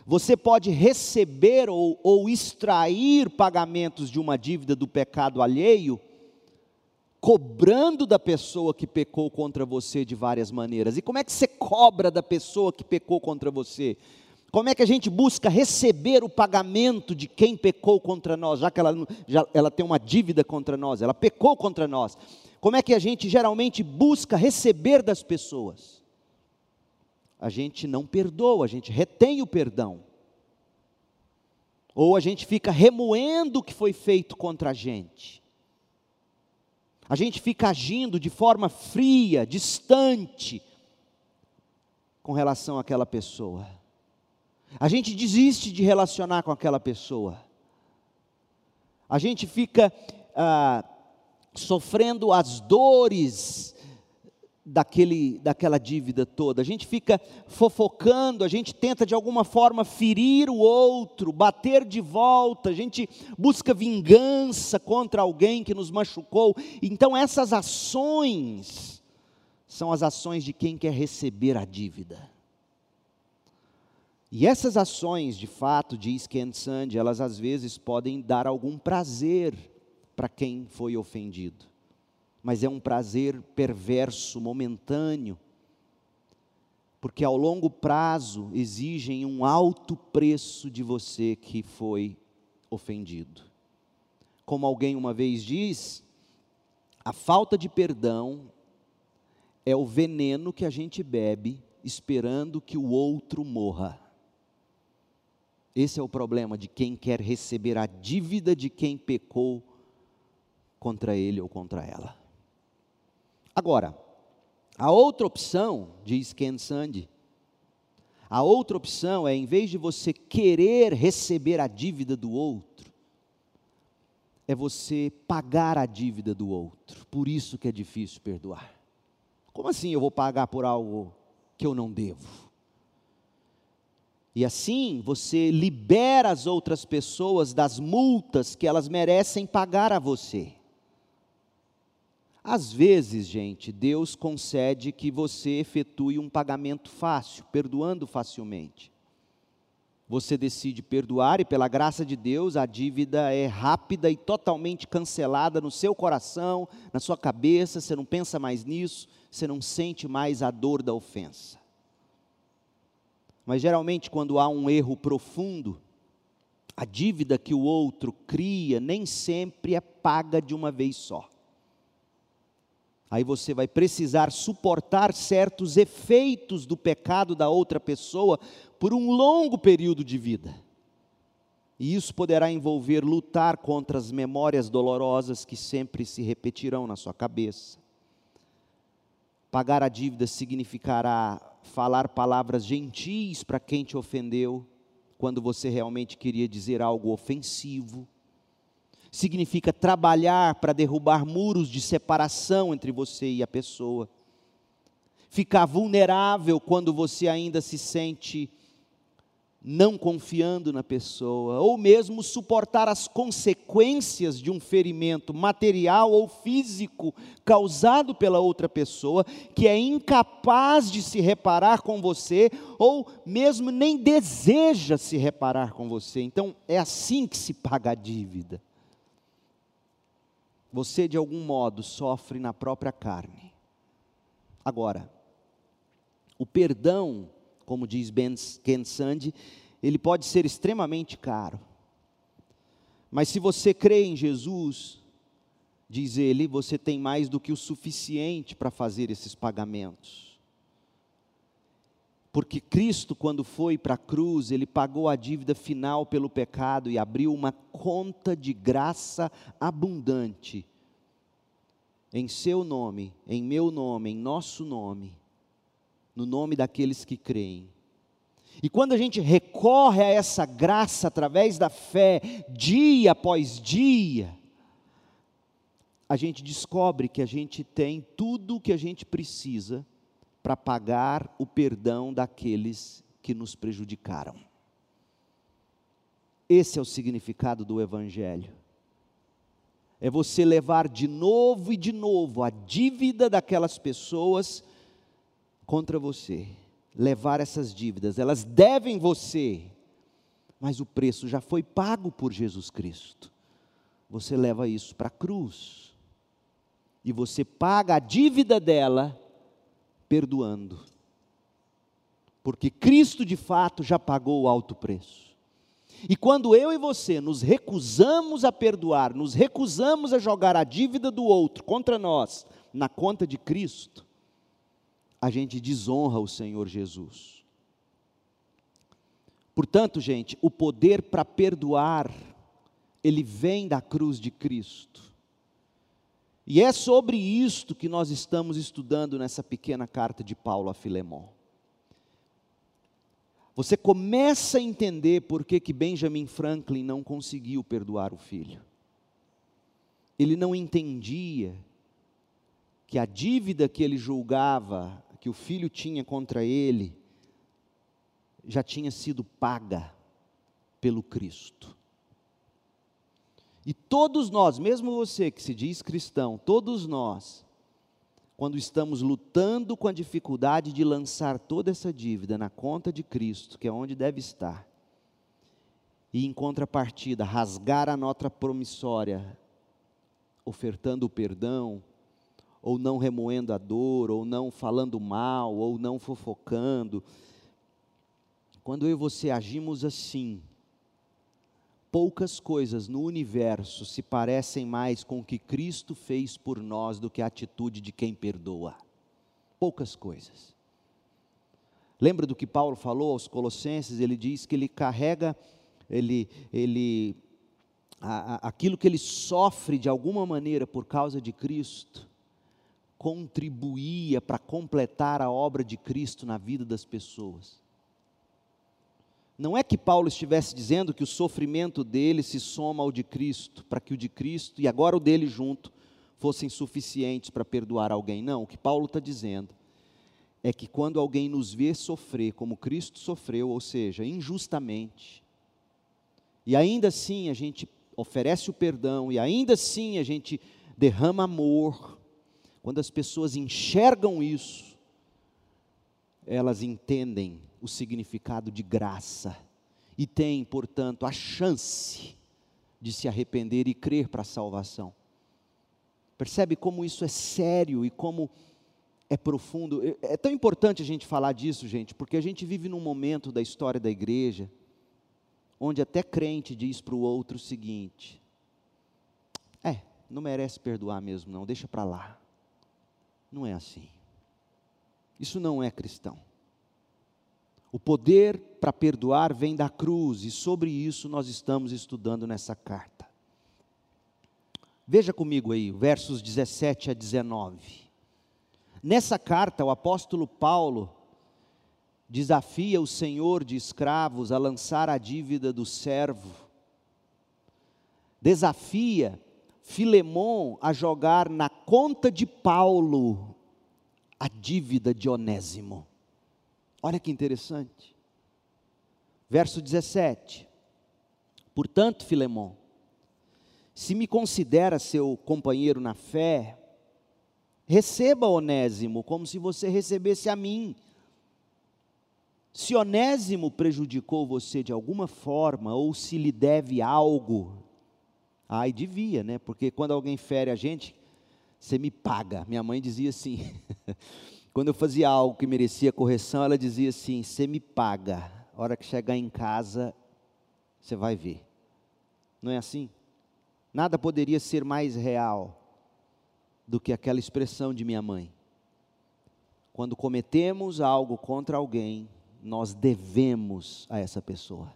Você pode receber ou, ou extrair pagamentos de uma dívida do pecado alheio, cobrando da pessoa que pecou contra você de várias maneiras. E como é que você cobra da pessoa que pecou contra você? Como é que a gente busca receber o pagamento de quem pecou contra nós, já que ela, já, ela tem uma dívida contra nós, ela pecou contra nós? Como é que a gente geralmente busca receber das pessoas? A gente não perdoa, a gente retém o perdão. Ou a gente fica remoendo o que foi feito contra a gente. A gente fica agindo de forma fria, distante, com relação àquela pessoa. A gente desiste de relacionar com aquela pessoa. A gente fica ah, sofrendo as dores daquele, daquela dívida toda. A gente fica fofocando, a gente tenta de alguma forma ferir o outro, bater de volta, a gente busca vingança contra alguém que nos machucou. Então, essas ações são as ações de quem quer receber a dívida. E essas ações, de fato, diz Ken Sand, elas às vezes podem dar algum prazer para quem foi ofendido, mas é um prazer perverso, momentâneo, porque ao longo prazo exigem um alto preço de você que foi ofendido. Como alguém uma vez diz, a falta de perdão é o veneno que a gente bebe esperando que o outro morra. Esse é o problema de quem quer receber a dívida de quem pecou contra ele ou contra ela. Agora, a outra opção, diz Ken Sandy, a outra opção é, em vez de você querer receber a dívida do outro, é você pagar a dívida do outro. Por isso que é difícil perdoar. Como assim eu vou pagar por algo que eu não devo? E assim você libera as outras pessoas das multas que elas merecem pagar a você. Às vezes, gente, Deus concede que você efetue um pagamento fácil, perdoando facilmente. Você decide perdoar e, pela graça de Deus, a dívida é rápida e totalmente cancelada no seu coração, na sua cabeça, você não pensa mais nisso, você não sente mais a dor da ofensa. Mas geralmente, quando há um erro profundo, a dívida que o outro cria nem sempre é paga de uma vez só. Aí você vai precisar suportar certos efeitos do pecado da outra pessoa por um longo período de vida. E isso poderá envolver lutar contra as memórias dolorosas que sempre se repetirão na sua cabeça. Pagar a dívida significará falar palavras gentis para quem te ofendeu, quando você realmente queria dizer algo ofensivo. Significa trabalhar para derrubar muros de separação entre você e a pessoa. Ficar vulnerável quando você ainda se sente não confiando na pessoa, ou mesmo suportar as consequências de um ferimento material ou físico causado pela outra pessoa, que é incapaz de se reparar com você, ou mesmo nem deseja se reparar com você. Então, é assim que se paga a dívida. Você, de algum modo, sofre na própria carne. Agora, o perdão como diz ben, Ken Sande, ele pode ser extremamente caro. Mas se você crê em Jesus, diz ele, você tem mais do que o suficiente para fazer esses pagamentos. Porque Cristo, quando foi para a cruz, ele pagou a dívida final pelo pecado e abriu uma conta de graça abundante em seu nome, em meu nome, em nosso nome no nome daqueles que creem. E quando a gente recorre a essa graça através da fé, dia após dia, a gente descobre que a gente tem tudo o que a gente precisa para pagar o perdão daqueles que nos prejudicaram. Esse é o significado do Evangelho. É você levar de novo e de novo a dívida daquelas pessoas contra você, levar essas dívidas, elas devem você, mas o preço já foi pago por Jesus Cristo. Você leva isso para a cruz, e você paga a dívida dela, perdoando, porque Cristo de fato já pagou o alto preço. E quando eu e você nos recusamos a perdoar, nos recusamos a jogar a dívida do outro contra nós na conta de Cristo, a gente desonra o Senhor Jesus. Portanto, gente, o poder para perdoar, ele vem da cruz de Cristo. E é sobre isto que nós estamos estudando nessa pequena carta de Paulo a Filemão. Você começa a entender por que, que Benjamin Franklin não conseguiu perdoar o filho. Ele não entendia que a dívida que ele julgava que o filho tinha contra ele já tinha sido paga pelo Cristo. E todos nós, mesmo você que se diz cristão, todos nós, quando estamos lutando com a dificuldade de lançar toda essa dívida na conta de Cristo, que é onde deve estar, e em contrapartida rasgar a nota promissória ofertando o perdão, ou não remoendo a dor, ou não falando mal, ou não fofocando. Quando eu e você agimos assim, poucas coisas no universo se parecem mais com o que Cristo fez por nós do que a atitude de quem perdoa. Poucas coisas. Lembra do que Paulo falou aos Colossenses? Ele diz que ele carrega, ele, ele, a, a, aquilo que ele sofre de alguma maneira por causa de Cristo, contribuía para completar a obra de Cristo na vida das pessoas. Não é que Paulo estivesse dizendo que o sofrimento dele se soma ao de Cristo, para que o de Cristo e agora o dele junto fossem suficientes para perdoar alguém. Não, o que Paulo está dizendo é que quando alguém nos vê sofrer como Cristo sofreu, ou seja, injustamente, e ainda assim a gente oferece o perdão, e ainda assim a gente derrama amor, quando as pessoas enxergam isso, elas entendem o significado de graça e têm, portanto, a chance de se arrepender e crer para a salvação. Percebe como isso é sério e como é profundo? É tão importante a gente falar disso, gente, porque a gente vive num momento da história da igreja onde até crente diz para o outro o seguinte: é, não merece perdoar mesmo, não, deixa para lá. Não é assim. Isso não é cristão. O poder para perdoar vem da cruz, e sobre isso nós estamos estudando nessa carta. Veja comigo aí, versos 17 a 19. Nessa carta, o apóstolo Paulo desafia o senhor de escravos a lançar a dívida do servo, desafia Filemon a jogar na conta de Paulo a dívida de Onésimo. Olha que interessante. Verso 17. Portanto, Filemon, se me considera seu companheiro na fé, receba Onésimo como se você recebesse a mim. Se Onésimo prejudicou você de alguma forma, ou se lhe deve algo, ai, devia, né? Porque quando alguém fere a gente, você me paga. Minha mãe dizia assim: quando eu fazia algo que merecia correção, ela dizia assim: você me paga. A hora que chegar em casa, você vai ver. Não é assim? Nada poderia ser mais real do que aquela expressão de minha mãe. Quando cometemos algo contra alguém, nós devemos a essa pessoa.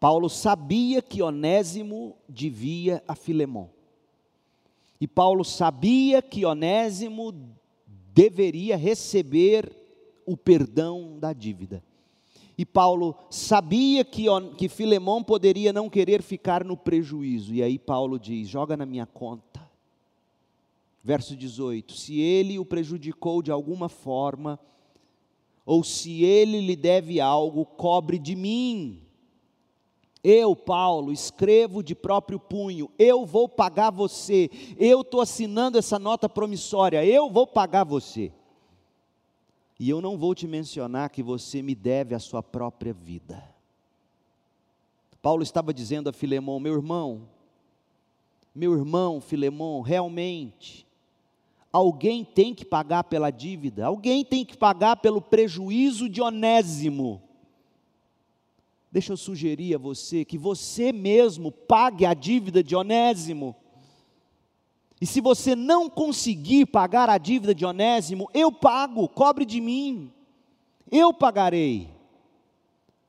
Paulo sabia que Onésimo devia a Filemão. E Paulo sabia que Onésimo deveria receber o perdão da dívida. E Paulo sabia que, que Filemão poderia não querer ficar no prejuízo. E aí Paulo diz: joga na minha conta. Verso 18: Se ele o prejudicou de alguma forma, ou se ele lhe deve algo, cobre de mim. Eu, Paulo, escrevo de próprio punho, eu vou pagar você, eu estou assinando essa nota promissória, eu vou pagar você. E eu não vou te mencionar que você me deve a sua própria vida. Paulo estava dizendo a Filemão, meu irmão, meu irmão Filemão, realmente, alguém tem que pagar pela dívida, alguém tem que pagar pelo prejuízo de Onésimo. Deixa eu sugerir a você que você mesmo pague a dívida de Onésimo. E se você não conseguir pagar a dívida de Onésimo, eu pago, cobre de mim. Eu pagarei.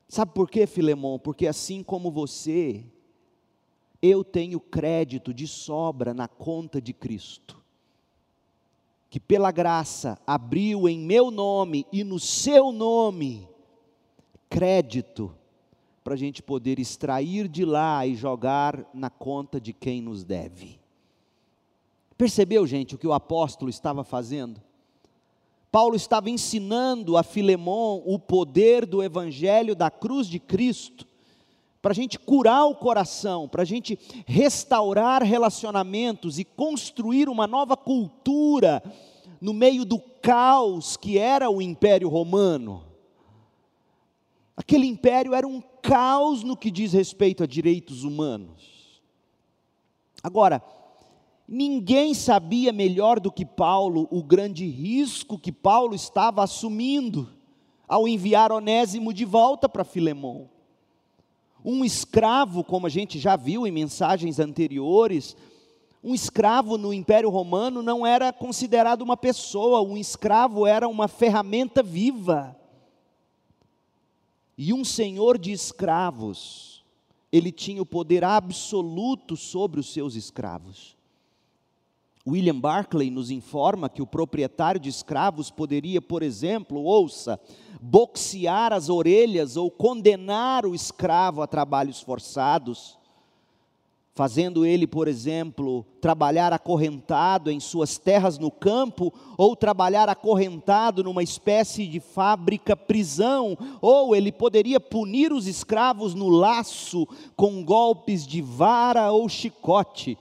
Sabe por quê, Filemão? Porque assim como você, eu tenho crédito de sobra na conta de Cristo, que pela graça abriu em meu nome e no seu nome crédito para a gente poder extrair de lá e jogar na conta de quem nos deve. Percebeu, gente, o que o apóstolo estava fazendo? Paulo estava ensinando a Filemão o poder do evangelho da cruz de Cristo, para a gente curar o coração, para a gente restaurar relacionamentos e construir uma nova cultura no meio do caos que era o Império Romano. Aquele império era um caos no que diz respeito a direitos humanos. Agora, Ninguém sabia melhor do que Paulo o grande risco que Paulo estava assumindo ao enviar Onésimo de volta para Filemão. Um escravo, como a gente já viu em mensagens anteriores, um escravo no Império Romano não era considerado uma pessoa, um escravo era uma ferramenta viva. E um senhor de escravos, ele tinha o poder absoluto sobre os seus escravos. William Barclay nos informa que o proprietário de escravos poderia, por exemplo, ouça, boxear as orelhas ou condenar o escravo a trabalhos forçados, fazendo ele, por exemplo, trabalhar acorrentado em suas terras no campo, ou trabalhar acorrentado numa espécie de fábrica prisão, ou ele poderia punir os escravos no laço com golpes de vara ou chicote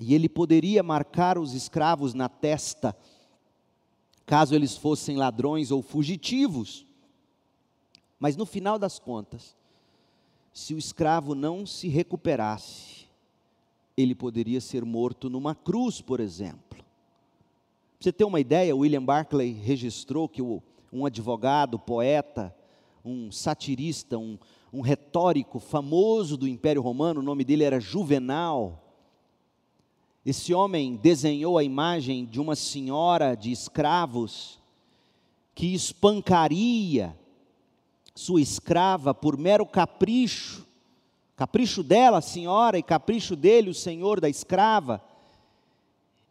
e ele poderia marcar os escravos na testa, caso eles fossem ladrões ou fugitivos. Mas no final das contas, se o escravo não se recuperasse, ele poderia ser morto numa cruz, por exemplo. Para você ter uma ideia, William Barclay registrou que um advogado, poeta, um satirista, um, um retórico famoso do Império Romano, o nome dele era Juvenal, esse homem desenhou a imagem de uma senhora de escravos que espancaria sua escrava por mero capricho, capricho dela, a senhora, e capricho dele, o senhor da escrava.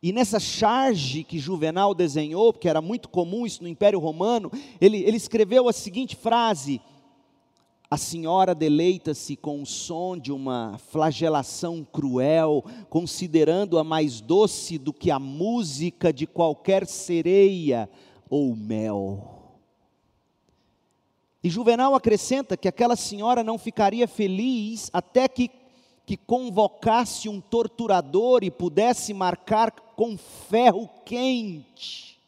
E nessa charge que Juvenal desenhou, porque era muito comum isso no Império Romano, ele, ele escreveu a seguinte frase: a senhora deleita-se com o som de uma flagelação cruel, considerando-a mais doce do que a música de qualquer sereia ou mel. E Juvenal acrescenta que aquela senhora não ficaria feliz até que, que convocasse um torturador e pudesse marcar com ferro quente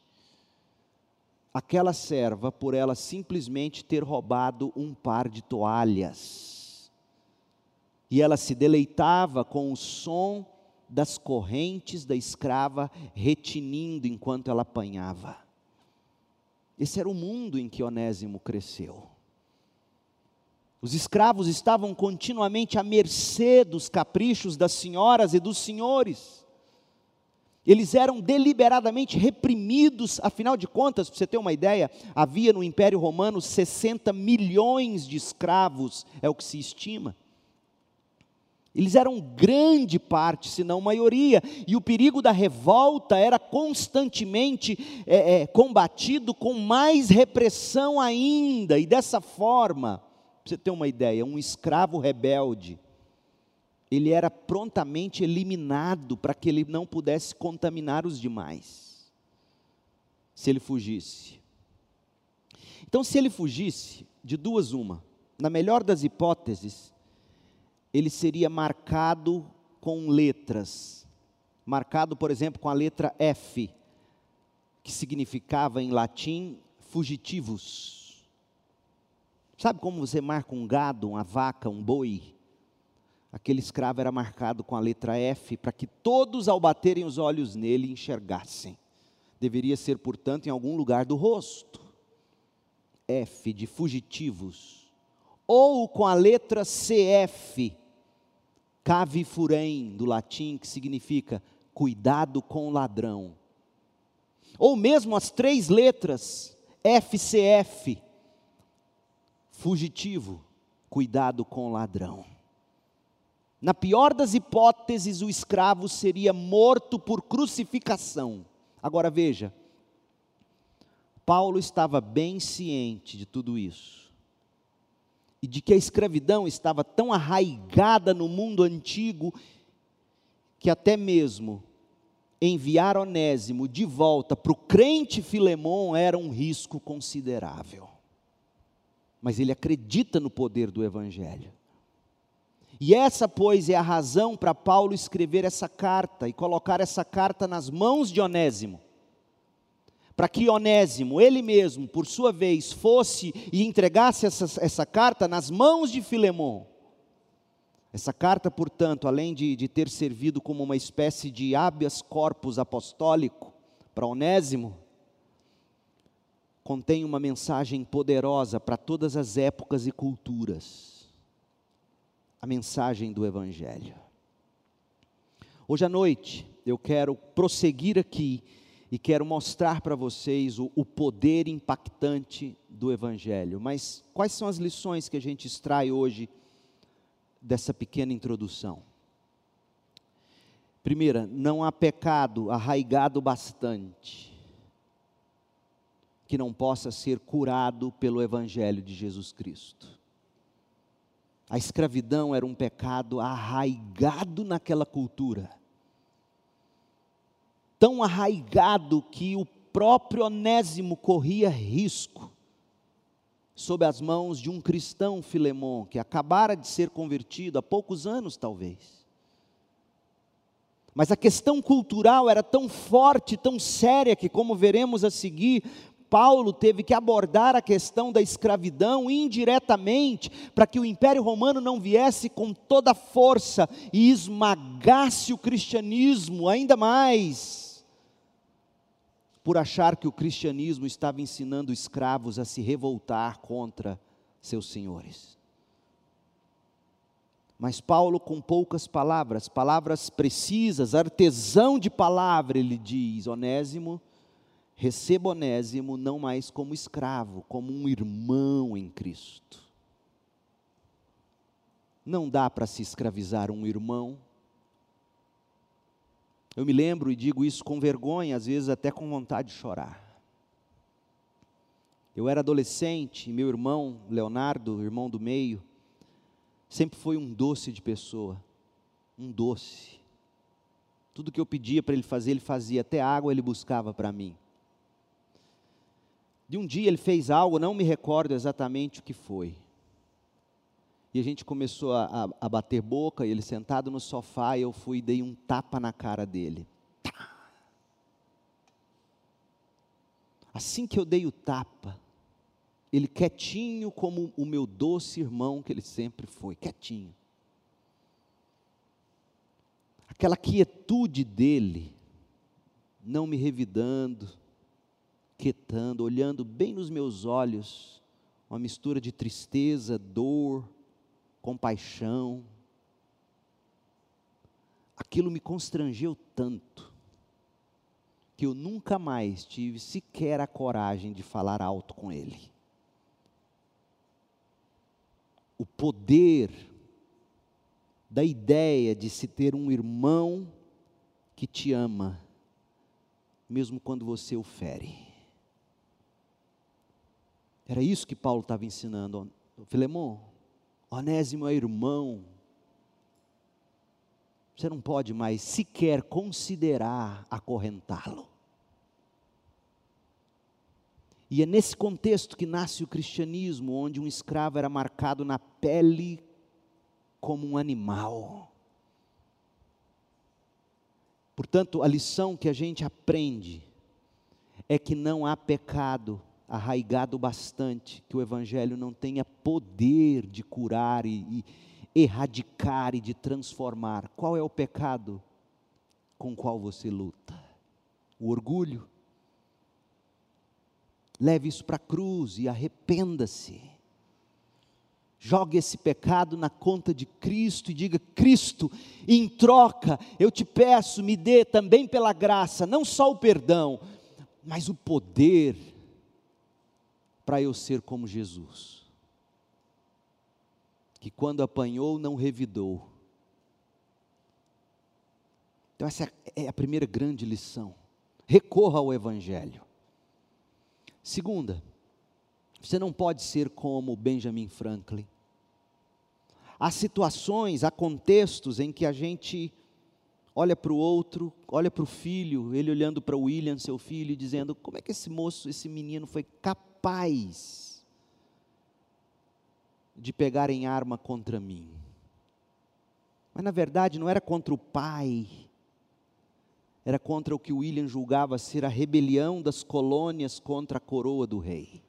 aquela serva por ela simplesmente ter roubado um par de toalhas. E ela se deleitava com o som das correntes da escrava retinindo enquanto ela apanhava. Esse era o mundo em que Onésimo cresceu. Os escravos estavam continuamente à mercê dos caprichos das senhoras e dos senhores. Eles eram deliberadamente reprimidos, afinal de contas, para você ter uma ideia, havia no Império Romano 60 milhões de escravos, é o que se estima. Eles eram grande parte, se não maioria, e o perigo da revolta era constantemente é, é, combatido com mais repressão ainda, e dessa forma, você ter uma ideia, um escravo rebelde, ele era prontamente eliminado para que ele não pudesse contaminar os demais, se ele fugisse. Então, se ele fugisse, de duas uma, na melhor das hipóteses, ele seria marcado com letras, marcado, por exemplo, com a letra F, que significava em latim fugitivos. Sabe como você marca um gado, uma vaca, um boi? aquele escravo era marcado com a letra F para que todos, ao baterem os olhos nele, enxergassem. Deveria ser, portanto, em algum lugar do rosto. F de fugitivos. Ou com a letra CF, cave furem, do latim, que significa cuidado com o ladrão. Ou mesmo as três letras FCF, fugitivo, cuidado com o ladrão. Na pior das hipóteses, o escravo seria morto por crucificação. Agora veja, Paulo estava bem ciente de tudo isso. E de que a escravidão estava tão arraigada no mundo antigo que até mesmo enviar Onésimo de volta para o crente Filemão era um risco considerável. Mas ele acredita no poder do Evangelho. E essa, pois, é a razão para Paulo escrever essa carta e colocar essa carta nas mãos de Onésimo. Para que Onésimo, ele mesmo, por sua vez, fosse e entregasse essa, essa carta nas mãos de Filemão. Essa carta, portanto, além de, de ter servido como uma espécie de habeas corpus apostólico para Onésimo, contém uma mensagem poderosa para todas as épocas e culturas. A mensagem do Evangelho. Hoje à noite, eu quero prosseguir aqui e quero mostrar para vocês o, o, poder impactante do Evangelho. Mas quais são as lições que a gente extrai hoje dessa pequena introdução? Primeira, não há pecado arraigado bastante que não possa ser curado pelo Evangelho de Jesus Cristo. A escravidão era um pecado arraigado naquela cultura tão arraigado que o próprio Onésimo corria risco sob as mãos de um cristão Filemon, que acabara de ser convertido há poucos anos, talvez. Mas a questão cultural era tão forte, tão séria, que, como veremos a seguir, Paulo teve que abordar a questão da escravidão indiretamente, para que o Império Romano não viesse com toda a força e esmagasse o cristianismo ainda mais por achar que o cristianismo estava ensinando escravos a se revoltar contra seus senhores. Mas Paulo, com poucas palavras, palavras precisas, artesão de palavra, ele diz: Onésimo, receba Onésimo não mais como escravo, como um irmão em Cristo. Não dá para se escravizar um irmão, eu me lembro e digo isso com vergonha, às vezes até com vontade de chorar. Eu era adolescente e meu irmão, Leonardo, irmão do meio, sempre foi um doce de pessoa. Um doce. Tudo que eu pedia para ele fazer, ele fazia. Até água ele buscava para mim. De um dia ele fez algo, não me recordo exatamente o que foi. E a gente começou a, a, a bater boca, ele sentado no sofá, e eu fui e dei um tapa na cara dele. Assim que eu dei o tapa, ele quietinho como o meu doce irmão que ele sempre foi, quietinho. Aquela quietude dele, não me revidando, quietando, olhando bem nos meus olhos, uma mistura de tristeza, dor, compaixão. Aquilo me constrangeu tanto que eu nunca mais tive sequer a coragem de falar alto com ele. O poder da ideia de se ter um irmão que te ama, mesmo quando você o fere. Era isso que Paulo estava ensinando. Filemão, Onésimo é irmão. Você não pode mais sequer considerar acorrentá-lo. E é nesse contexto que nasce o cristianismo, onde um escravo era marcado na pele como um animal. Portanto, a lição que a gente aprende é que não há pecado arraigado bastante que o Evangelho não tenha poder de curar e, e erradicar e de transformar. Qual é o pecado com qual você luta? O orgulho? Leve isso para a cruz e arrependa-se. Jogue esse pecado na conta de Cristo e diga: Cristo, em troca, eu te peço, me dê também pela graça, não só o perdão, mas o poder para eu ser como Jesus, que quando apanhou não revidou. Então, essa é a primeira grande lição. Recorra ao Evangelho. Segunda, você não pode ser como Benjamin Franklin. Há situações, há contextos em que a gente olha para o outro, olha para o filho, ele olhando para o William, seu filho, e dizendo: como é que esse moço, esse menino foi capaz capaz de pegarem arma contra mim. Mas na verdade não era contra o pai, era contra o que William julgava ser a rebelião das colônias contra a coroa do rei.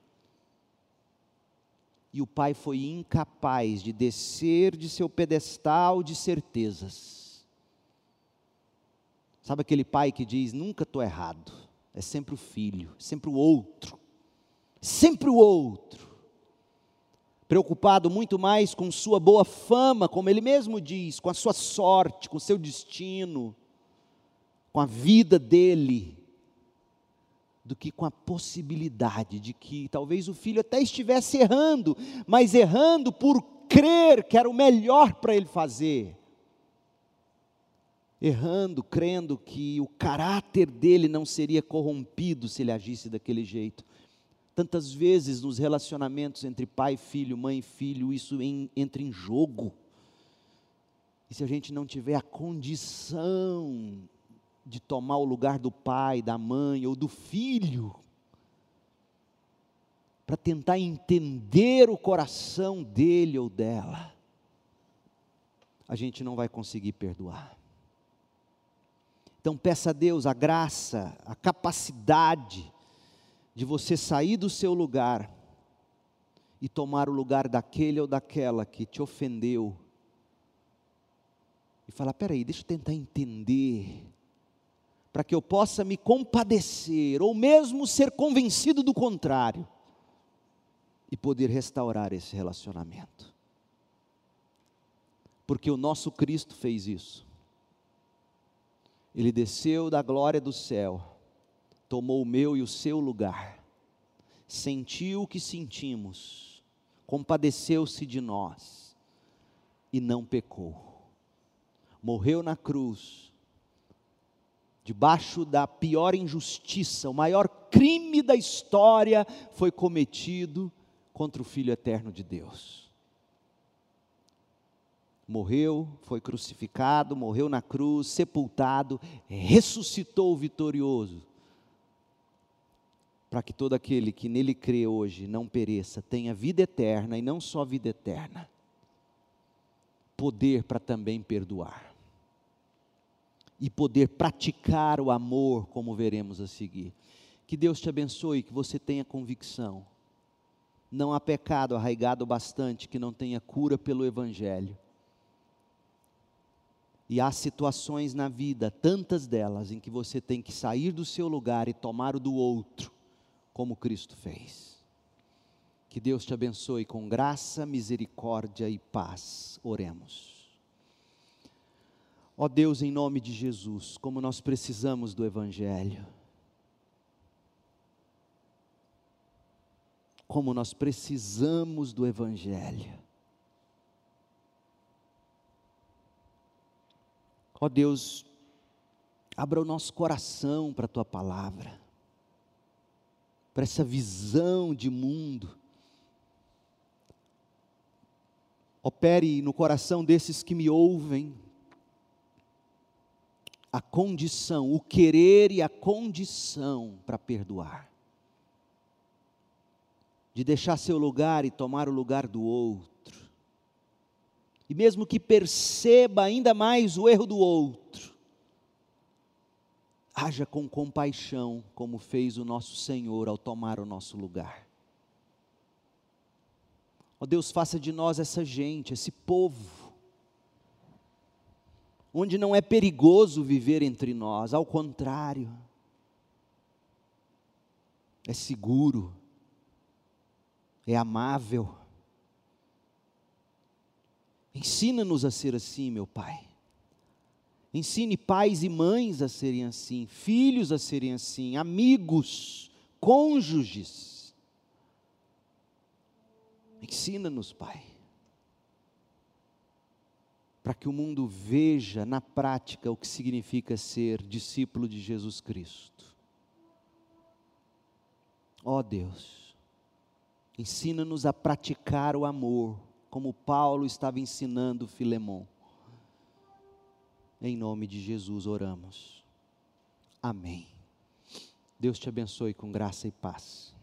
E o pai foi incapaz de descer de seu pedestal de certezas. Sabe aquele pai que diz: nunca estou errado, é sempre o filho, sempre o outro, sempre o outro. Preocupado muito mais com sua boa fama, como ele mesmo diz, com a sua sorte, com seu destino, com a vida dele, do que com a possibilidade de que talvez o filho até estivesse errando, mas errando por crer que era o melhor para ele fazer. Errando, crendo que o caráter dele não seria corrompido se ele agisse daquele jeito. Tantas vezes nos relacionamentos entre pai filho, mãe filho, isso em, entra em jogo. E se a gente não tiver a condição de tomar o lugar do pai, da mãe ou do filho, para tentar entender o coração dele ou dela, a gente não vai conseguir perdoar. Então peça a Deus a graça, a capacidade de você sair do seu lugar e tomar o lugar daquele ou daquela que te ofendeu. E falar: peraí, deixa eu tentar entender para que eu possa me compadecer, ou mesmo ser convencido do contrário, e poder restaurar esse relacionamento. Porque o nosso Cristo fez isso. Ele desceu da glória do céu, tomou o meu e o seu lugar, sentiu o que sentimos, compadeceu-se de nós e não pecou. Morreu na cruz debaixo da pior injustiça, o maior crime da história foi cometido contra o Filho eterno de Deus. Morreu, foi crucificado, morreu na cruz, sepultado, ressuscitou vitorioso, para que todo aquele que nele crê hoje não pereça, tenha vida eterna e não só vida eterna, poder para também perdoar e poder praticar o amor, como veremos a seguir. Que Deus te abençoe, que você tenha convicção. Não há pecado arraigado bastante que não tenha cura pelo Evangelho. E há situações na vida, tantas delas, em que você tem que sair do seu lugar e tomar o do outro, como Cristo fez. Que Deus te abençoe com graça, misericórdia e paz. Oremos. Ó Deus, em nome de Jesus, como nós precisamos do Evangelho. Como nós precisamos do Evangelho. Ó Deus, abra o nosso coração para a tua palavra, para essa visão de mundo. Opere no coração desses que me ouvem, a condição, o querer e a condição para perdoar. De deixar seu lugar e tomar o lugar do outro. E mesmo que perceba ainda mais o erro do outro, haja com compaixão, como fez o nosso Senhor ao tomar o nosso lugar. Ó Deus, faça de nós essa gente, esse povo, onde não é perigoso viver entre nós, ao contrário, é seguro, é amável. Ensina-nos a ser assim, meu Pai. Ensine pais e mães a serem assim, filhos a serem assim, amigos, cônjuges. Ensina-nos, Pai para que o mundo veja na prática o que significa ser discípulo de Jesus Cristo. Ó oh Deus, ensina-nos a praticar o amor, como Paulo estava ensinando Filemão. Em nome de Jesus oramos. Amém. Deus te abençoe com graça e paz.